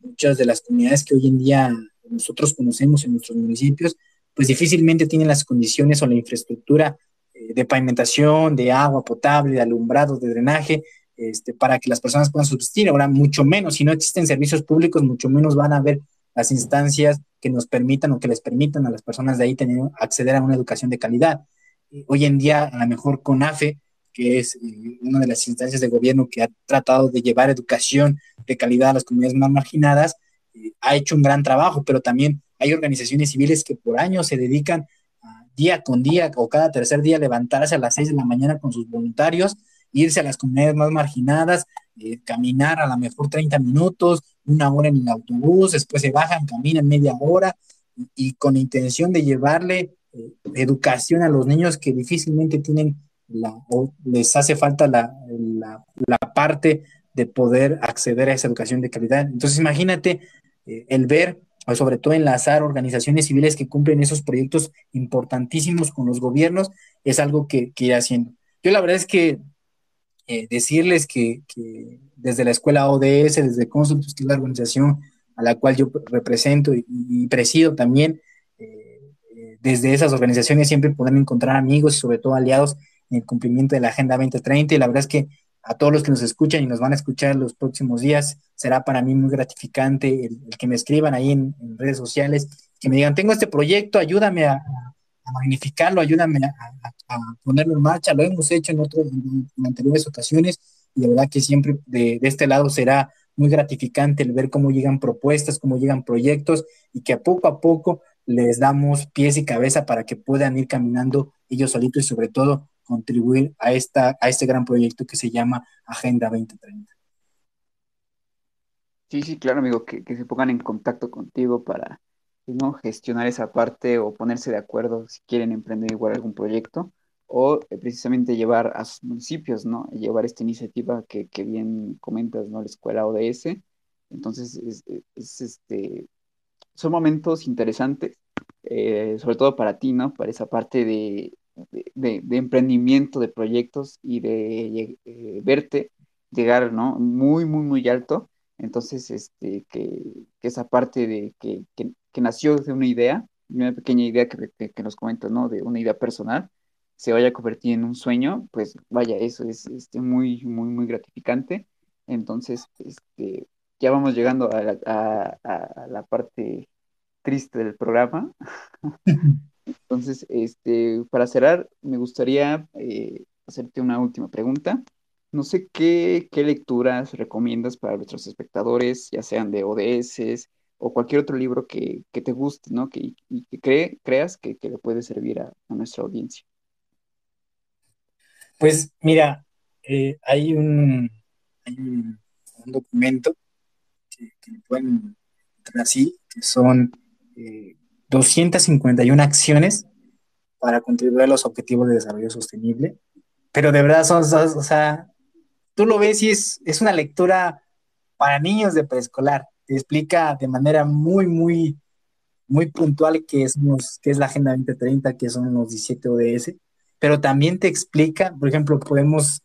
muchas de las comunidades que hoy en día nosotros conocemos en nuestros municipios, pues difícilmente tienen las condiciones o la infraestructura eh, de pavimentación, de agua potable, de alumbrado, de drenaje, este, para que las personas puedan subsistir. Ahora, mucho menos, si no existen servicios públicos, mucho menos van a haber las instancias que nos permitan o que les permitan a las personas de ahí tener, acceder a una educación de calidad. Hoy en día, a lo mejor con AFE, que es eh, una de las instancias de gobierno que ha tratado de llevar educación de calidad a las comunidades más marginadas, eh, ha hecho un gran trabajo, pero también hay organizaciones civiles que por años se dedican día con día o cada tercer día levantarse a las seis de la mañana con sus voluntarios, irse a las comunidades más marginadas, eh, caminar a lo mejor 30 minutos, una hora en el autobús, después se bajan, caminan media hora y, con la intención de llevarle educación a los niños que difícilmente tienen les hace falta la, parte de poder acceder a esa educación de calidad. Entonces, imagínate eh, el ver, o sobre todo enlazar organizaciones civiles que cumplen esos proyectos importantísimos con los gobiernos, es algo que, que haciendo. Yo la verdad es que eh, decirles que, desde la escuela ODS, desde Consultus, que es la organización a la cual yo represento y, presido también, eh, desde esas organizaciones siempre podrán encontrar amigos y sobre todo aliados en el cumplimiento de la Agenda 2030 y la verdad es que a todos los que nos escuchan y nos van a escuchar los próximos días, será para mí muy gratificante el, que me escriban ahí en, redes sociales, que me digan, tengo este proyecto, ayúdame a, magnificarlo, ayúdame a, ponerlo en marcha, lo hemos hecho en, otros, anteriores ocasiones y de verdad que siempre de, este lado será muy gratificante el ver cómo llegan propuestas, cómo llegan proyectos y que a poco a poco les damos pies y cabeza para que puedan ir caminando ellos solitos y sobre todo contribuir a, esta, a este gran proyecto que se llama Agenda 2030. Sí, sí, claro, amigo, que, se pongan en contacto contigo para ¿no? gestionar esa parte o ponerse de acuerdo si quieren emprender igual algún proyecto o eh, precisamente llevar a sus municipios, ¿no? Llevar esta iniciativa que, bien comentas, ¿no? La escuela ODS. Entonces, es, este, son momentos interesantes, eh, sobre todo para ti, ¿no? Para esa parte de, de, emprendimiento, de proyectos y de eh, verte llegar, ¿no? Muy, muy, muy alto. Entonces, este, que, esa parte de que, nació de una idea, una pequeña idea que, nos comentas, ¿no? De una idea personal, se vaya a convertir en un sueño, pues vaya, eso es este, muy, muy, muy gratificante. Entonces, este, ya vamos llegando a la, a la parte triste del programa. Entonces, este, para cerrar, me gustaría eh, hacerte una última pregunta. No sé qué, lecturas recomiendas para nuestros espectadores, ya sean de ODS o cualquier otro libro que, te guste, ¿no? Que, y que creas que, le puede servir a, nuestra audiencia. Pues mira, eh, hay, un, documento que, pueden entrar así, que son eh, 251 acciones para contribuir a los objetivos de desarrollo sostenible. Pero de verdad son, o sea, tú lo ves y es, es una lectura para niños de preescolar. Te explica de manera muy, muy, muy puntual qué es, qué es la Agenda 2030, qué son los 17 ODS, pero también te explica, por ejemplo, podemos,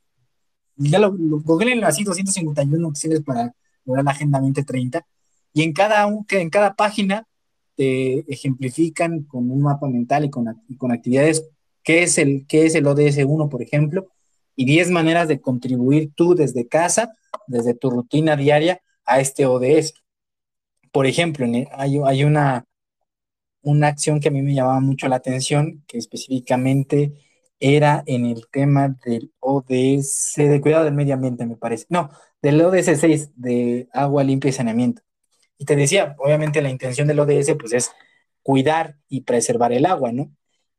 ya lo, lo así, 251 acciones para lograr la Agenda 2030, y en cada, en cada página te ejemplifican con un mapa mental y con, con actividades, qué es, el, qué es el ODS 1, por ejemplo, y 10 maneras de contribuir tú desde casa, desde tu rutina diaria, a este ODS. Por ejemplo, hay, hay una, una acción que a mí me llamaba mucho la atención, que específicamente era en el tema del ODS, de cuidado del medio ambiente, me parece. No, del ODS 6, de agua limpia y saneamiento. Y te decía, obviamente la intención del ODS pues es cuidar y preservar el agua, ¿no?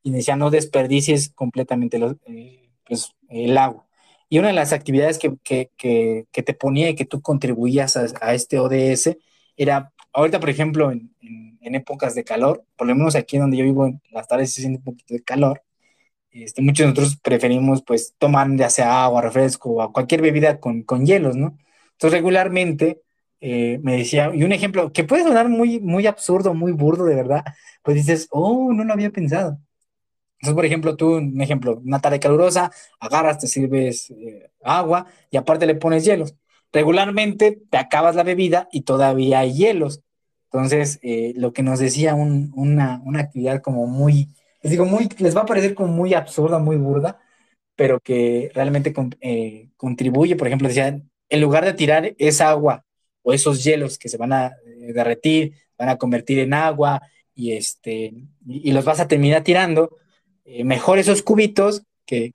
Y decía, no desperdicies completamente eh, pues, el agua. Y una de las actividades que, te ponía y que tú contribuías a, este ODS era, ahorita por ejemplo, en, épocas de calor, por lo menos aquí donde yo vivo, en las tardes se siente un poquito de calor, este, muchos de nosotros preferimos pues tomar ya sea agua, refresco o cualquier bebida con, con hielos, ¿no? Entonces regularmente eh, me decía, y un ejemplo que puede sonar muy, muy absurdo, muy burdo de verdad, pues dices, oh, no lo había pensado. Entonces, por ejemplo, tú, un ejemplo, una tarde calurosa, agarras, te sirves eh, agua y aparte le pones hielos. Regularmente te acabas la bebida y todavía hay hielos. Entonces, eh, lo que nos decía una, una, actividad como muy, les digo, muy, les va a parecer como muy absurda, muy burda, pero que realmente contribuye, por ejemplo, decía, en lugar de tirar esa agua o esos hielos que se van a eh, derretir, van a convertir en agua y, este, y, los vas a terminar tirando, eh, mejor esos cubitos que,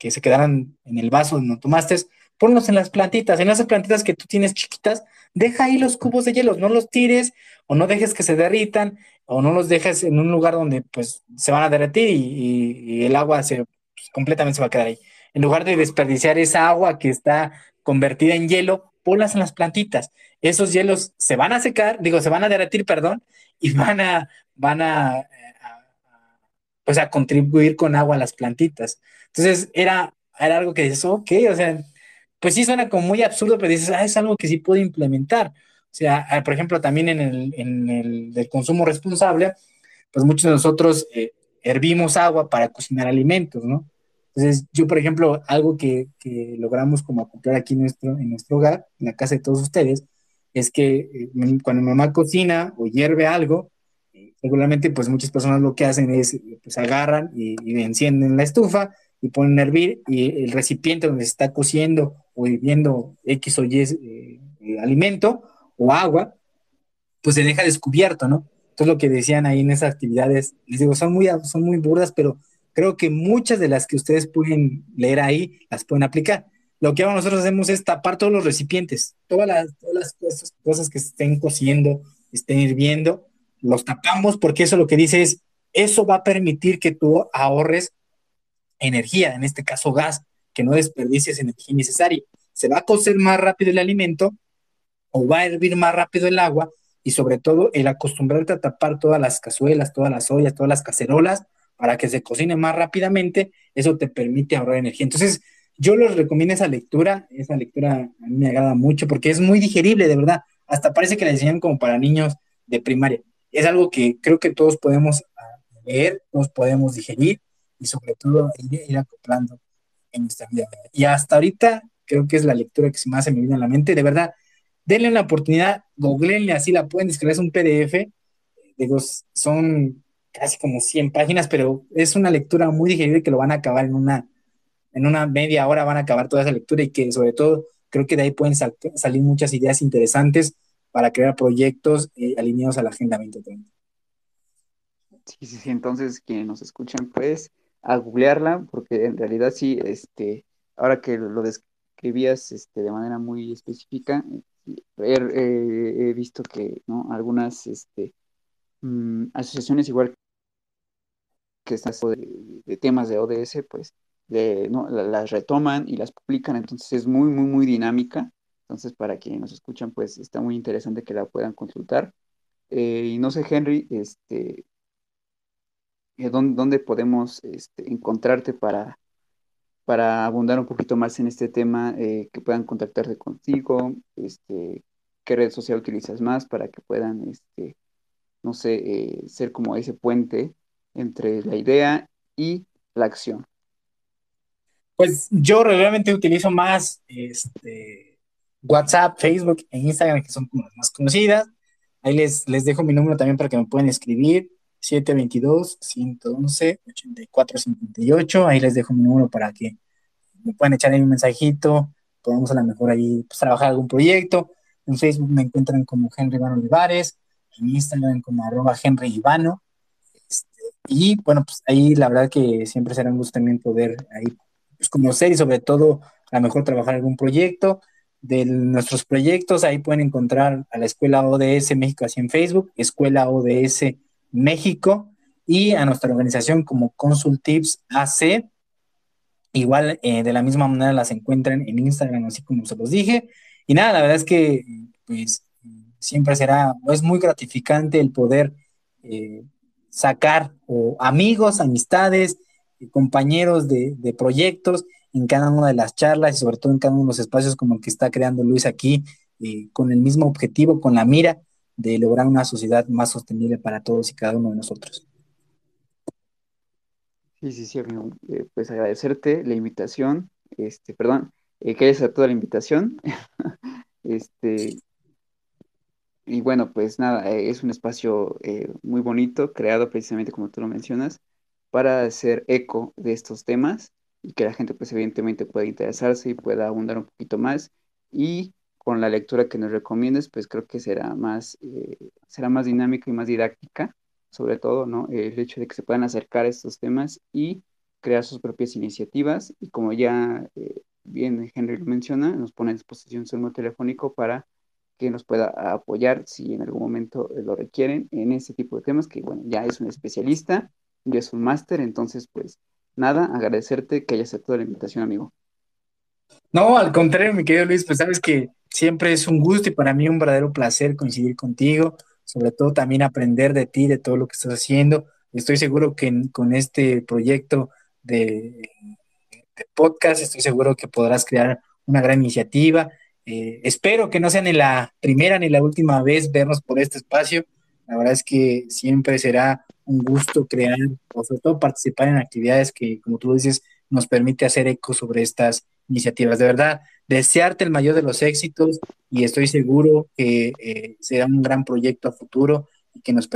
se quedaran en el vaso donde tomaste, ponlos en las plantitas, en esas plantitas que tú tienes chiquitas, deja ahí los cubos de hielo, no los tires o no dejes que se derritan o no los dejes en un lugar donde pues se van a derretir y, el agua se pues, completamente se va a quedar ahí. En lugar de desperdiciar esa agua que está convertida en hielo, ponlas en las plantitas. Esos hielos se van a secar, digo, se van a derretir, perdón, y van a, van a, pues a contribuir con agua a las plantitas. Entonces era, era algo que dices, ok, o sea, pues sí suena como muy absurdo, pero dices, ah, es algo que sí puedo implementar. Sea, ah, por ejemplo, también en el, en el del consumo responsable, pues muchos de nosotros eh, hervimos agua para cocinar alimentos, ¿no? Entonces, yo, por ejemplo, algo que, logramos como acoplar aquí en nuestro, en nuestro hogar, en la casa de todos ustedes, es que eh, cuando mamá cocina o hierve algo, eh, regularmente pues muchas personas lo que hacen es, pues agarran y, encienden la estufa y ponen a hervir y el recipiente donde se está cociendo o hirviendo X o Y eh, eh, alimento o agua, pues se deja descubierto, ¿no? Entonces lo que decían ahí en esas actividades, les digo, son muy, son muy burdas, pero creo que muchas de las que ustedes pueden leer ahí las pueden aplicar. Lo que nosotros hacemos es tapar todos los recipientes, todas las, todas las cosas, cosas que estén cociendo, estén hirviendo, los tapamos porque eso lo que dice es, eso va a permitir que tú ahorres energía, en este caso gas, que no desperdicies energía necesaria. Se va a cocer más rápido el alimento o va a hervir más rápido el agua y sobre todo el acostumbrarte a tapar todas las cazuelas, todas las ollas, todas las cacerolas para que se cocine más rápidamente, eso te permite ahorrar energía. Entonces, yo les recomiendo esa lectura, esa lectura a mí me agrada mucho porque es muy digerible, de verdad. Hasta parece que la enseñan como para niños de primaria. Es algo que creo que todos podemos ah, leer, todos podemos digerir y sobre todo ir, acoplando en nuestra vida. Y hasta ahorita creo que es la lectura que más se me viene a la mente. De verdad, denle la oportunidad, googleenle así, la pueden descargar, es un PDF. Digo, son casi como 100 páginas, pero es una lectura muy digerible que lo van a acabar en una en una media hora van a acabar toda esa lectura y que sobre todo creo que de ahí pueden salir muchas ideas interesantes para crear proyectos eh, alineados a la Agenda 2030. Sí, sí, sí, entonces quienes nos escuchan, pues a googlearla, porque en realidad sí, este, ahora que lo describías este, de manera muy específica, he, visto que algunas este, mm, asociaciones igual que están de, temas de ODS, pues las retoman y las publican, entonces es muy, muy, muy dinámica. Entonces, para quienes nos escuchan, pues está muy interesante que la puedan consultar. Eh, y no sé, Henry, este, eh, ¿dónde, podemos este, encontrarte para, para abundar un poquito más en este tema, eh, que puedan contactarse contigo, este, qué red social utilizas más para que puedan, este, no sé, ser como ese puente entre la idea y la acción. Pues yo realmente utilizo más este, WhatsApp, Facebook e Instagram, que son como las más conocidas. Ahí les, les dejo mi número también para que me puedan escribir. 722-111-8458. Ahí les dejo mi número para que me puedan echar ahí un mensajito. Podemos a lo mejor ahí pues, trabajar algún proyecto. En Facebook me encuentran como Henry Ivano Olivares. En Instagram como arroba Henry Ivano. Este, y bueno, pues ahí la verdad que siempre será un gusto también poder ahí pues, conocer y sobre todo a lo mejor trabajar algún proyecto. De nuestros proyectos, ahí pueden encontrar a la Escuela ODS México así en Facebook, Escuela ODS México, y a nuestra organización como Consultives AC. Igual eh, de la misma manera las encuentran en Instagram, así como se los dije. Y nada, la verdad es que pues siempre será, es muy gratificante el poder eh, sacar amigos, amistades, compañeros de, proyectos en cada una de las charlas y sobre todo en cada uno de los espacios como el que está creando Luis aquí, eh, con el mismo objetivo, con la mira de lograr una sociedad más sostenible para todos y cada uno de nosotros. Sí, sí, sí. Eh, pues agradecerte la invitación, este, perdón, eh, que hayas la invitación. este, y bueno, pues nada, es un espacio muy bonito, creado precisamente como tú lo mencionas, para hacer eco de estos temas y que la gente pues evidentemente pueda interesarse y pueda abundar un poquito más y con la lectura que nos recomiendes pues creo que será más, eh, será más dinámica y más didáctica sobre todo, ¿no? El hecho de que se puedan acercar a estos temas y crear sus propias iniciativas y como ya eh, bien Henry lo menciona, nos pone a disposición su número telefónico para que nos pueda apoyar si en algún momento lo requieren en este tipo de temas que bueno, ya es un especialista ya es un máster, entonces pues nada, agradecerte que hayas aceptado la invitación, amigo. No, al contrario, mi querido Luis, pues sabes que siempre es un gusto y para mí un verdadero placer coincidir contigo, sobre todo también aprender de ti, de todo lo que estás haciendo. Estoy seguro que con este proyecto de, podcast, estoy seguro que podrás crear una gran iniciativa. Eh, espero que no sea ni la primera ni la última vez vernos por este espacio. La verdad es que siempre será un gusto crear o sobre todo participar en actividades que, como tú dices, nos permite hacer eco sobre estas iniciativas. De verdad, desearte el mayor de los éxitos y estoy seguro que eh, será un gran proyecto a futuro y que nos,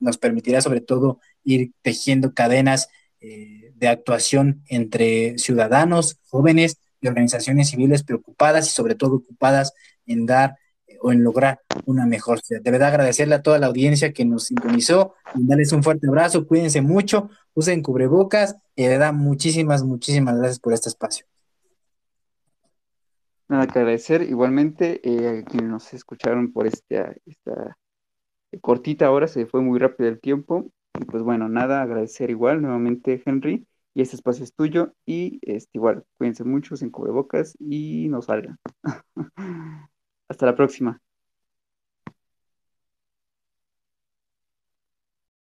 nos permitirá sobre todo ir tejiendo cadenas eh, de actuación entre ciudadanos, jóvenes y organizaciones civiles preocupadas y sobre todo ocupadas en dar eh, o en lograr una mejor ciudad. De verdad agradecerle a toda la audiencia que nos sintonizó, darles un fuerte abrazo, cuídense mucho, usen cubrebocas y de verdad muchísimas, muchísimas gracias por este espacio. Nada que agradecer, igualmente eh, a quienes nos escucharon por esta, esta cortita hora, se fue muy rápido el tiempo. Y pues bueno, nada, agradecer igual nuevamente, Henry. Y este espacio es tuyo. Y este, igual, cuídense mucho, sin cubrebocas y no salgan. Hasta la próxima.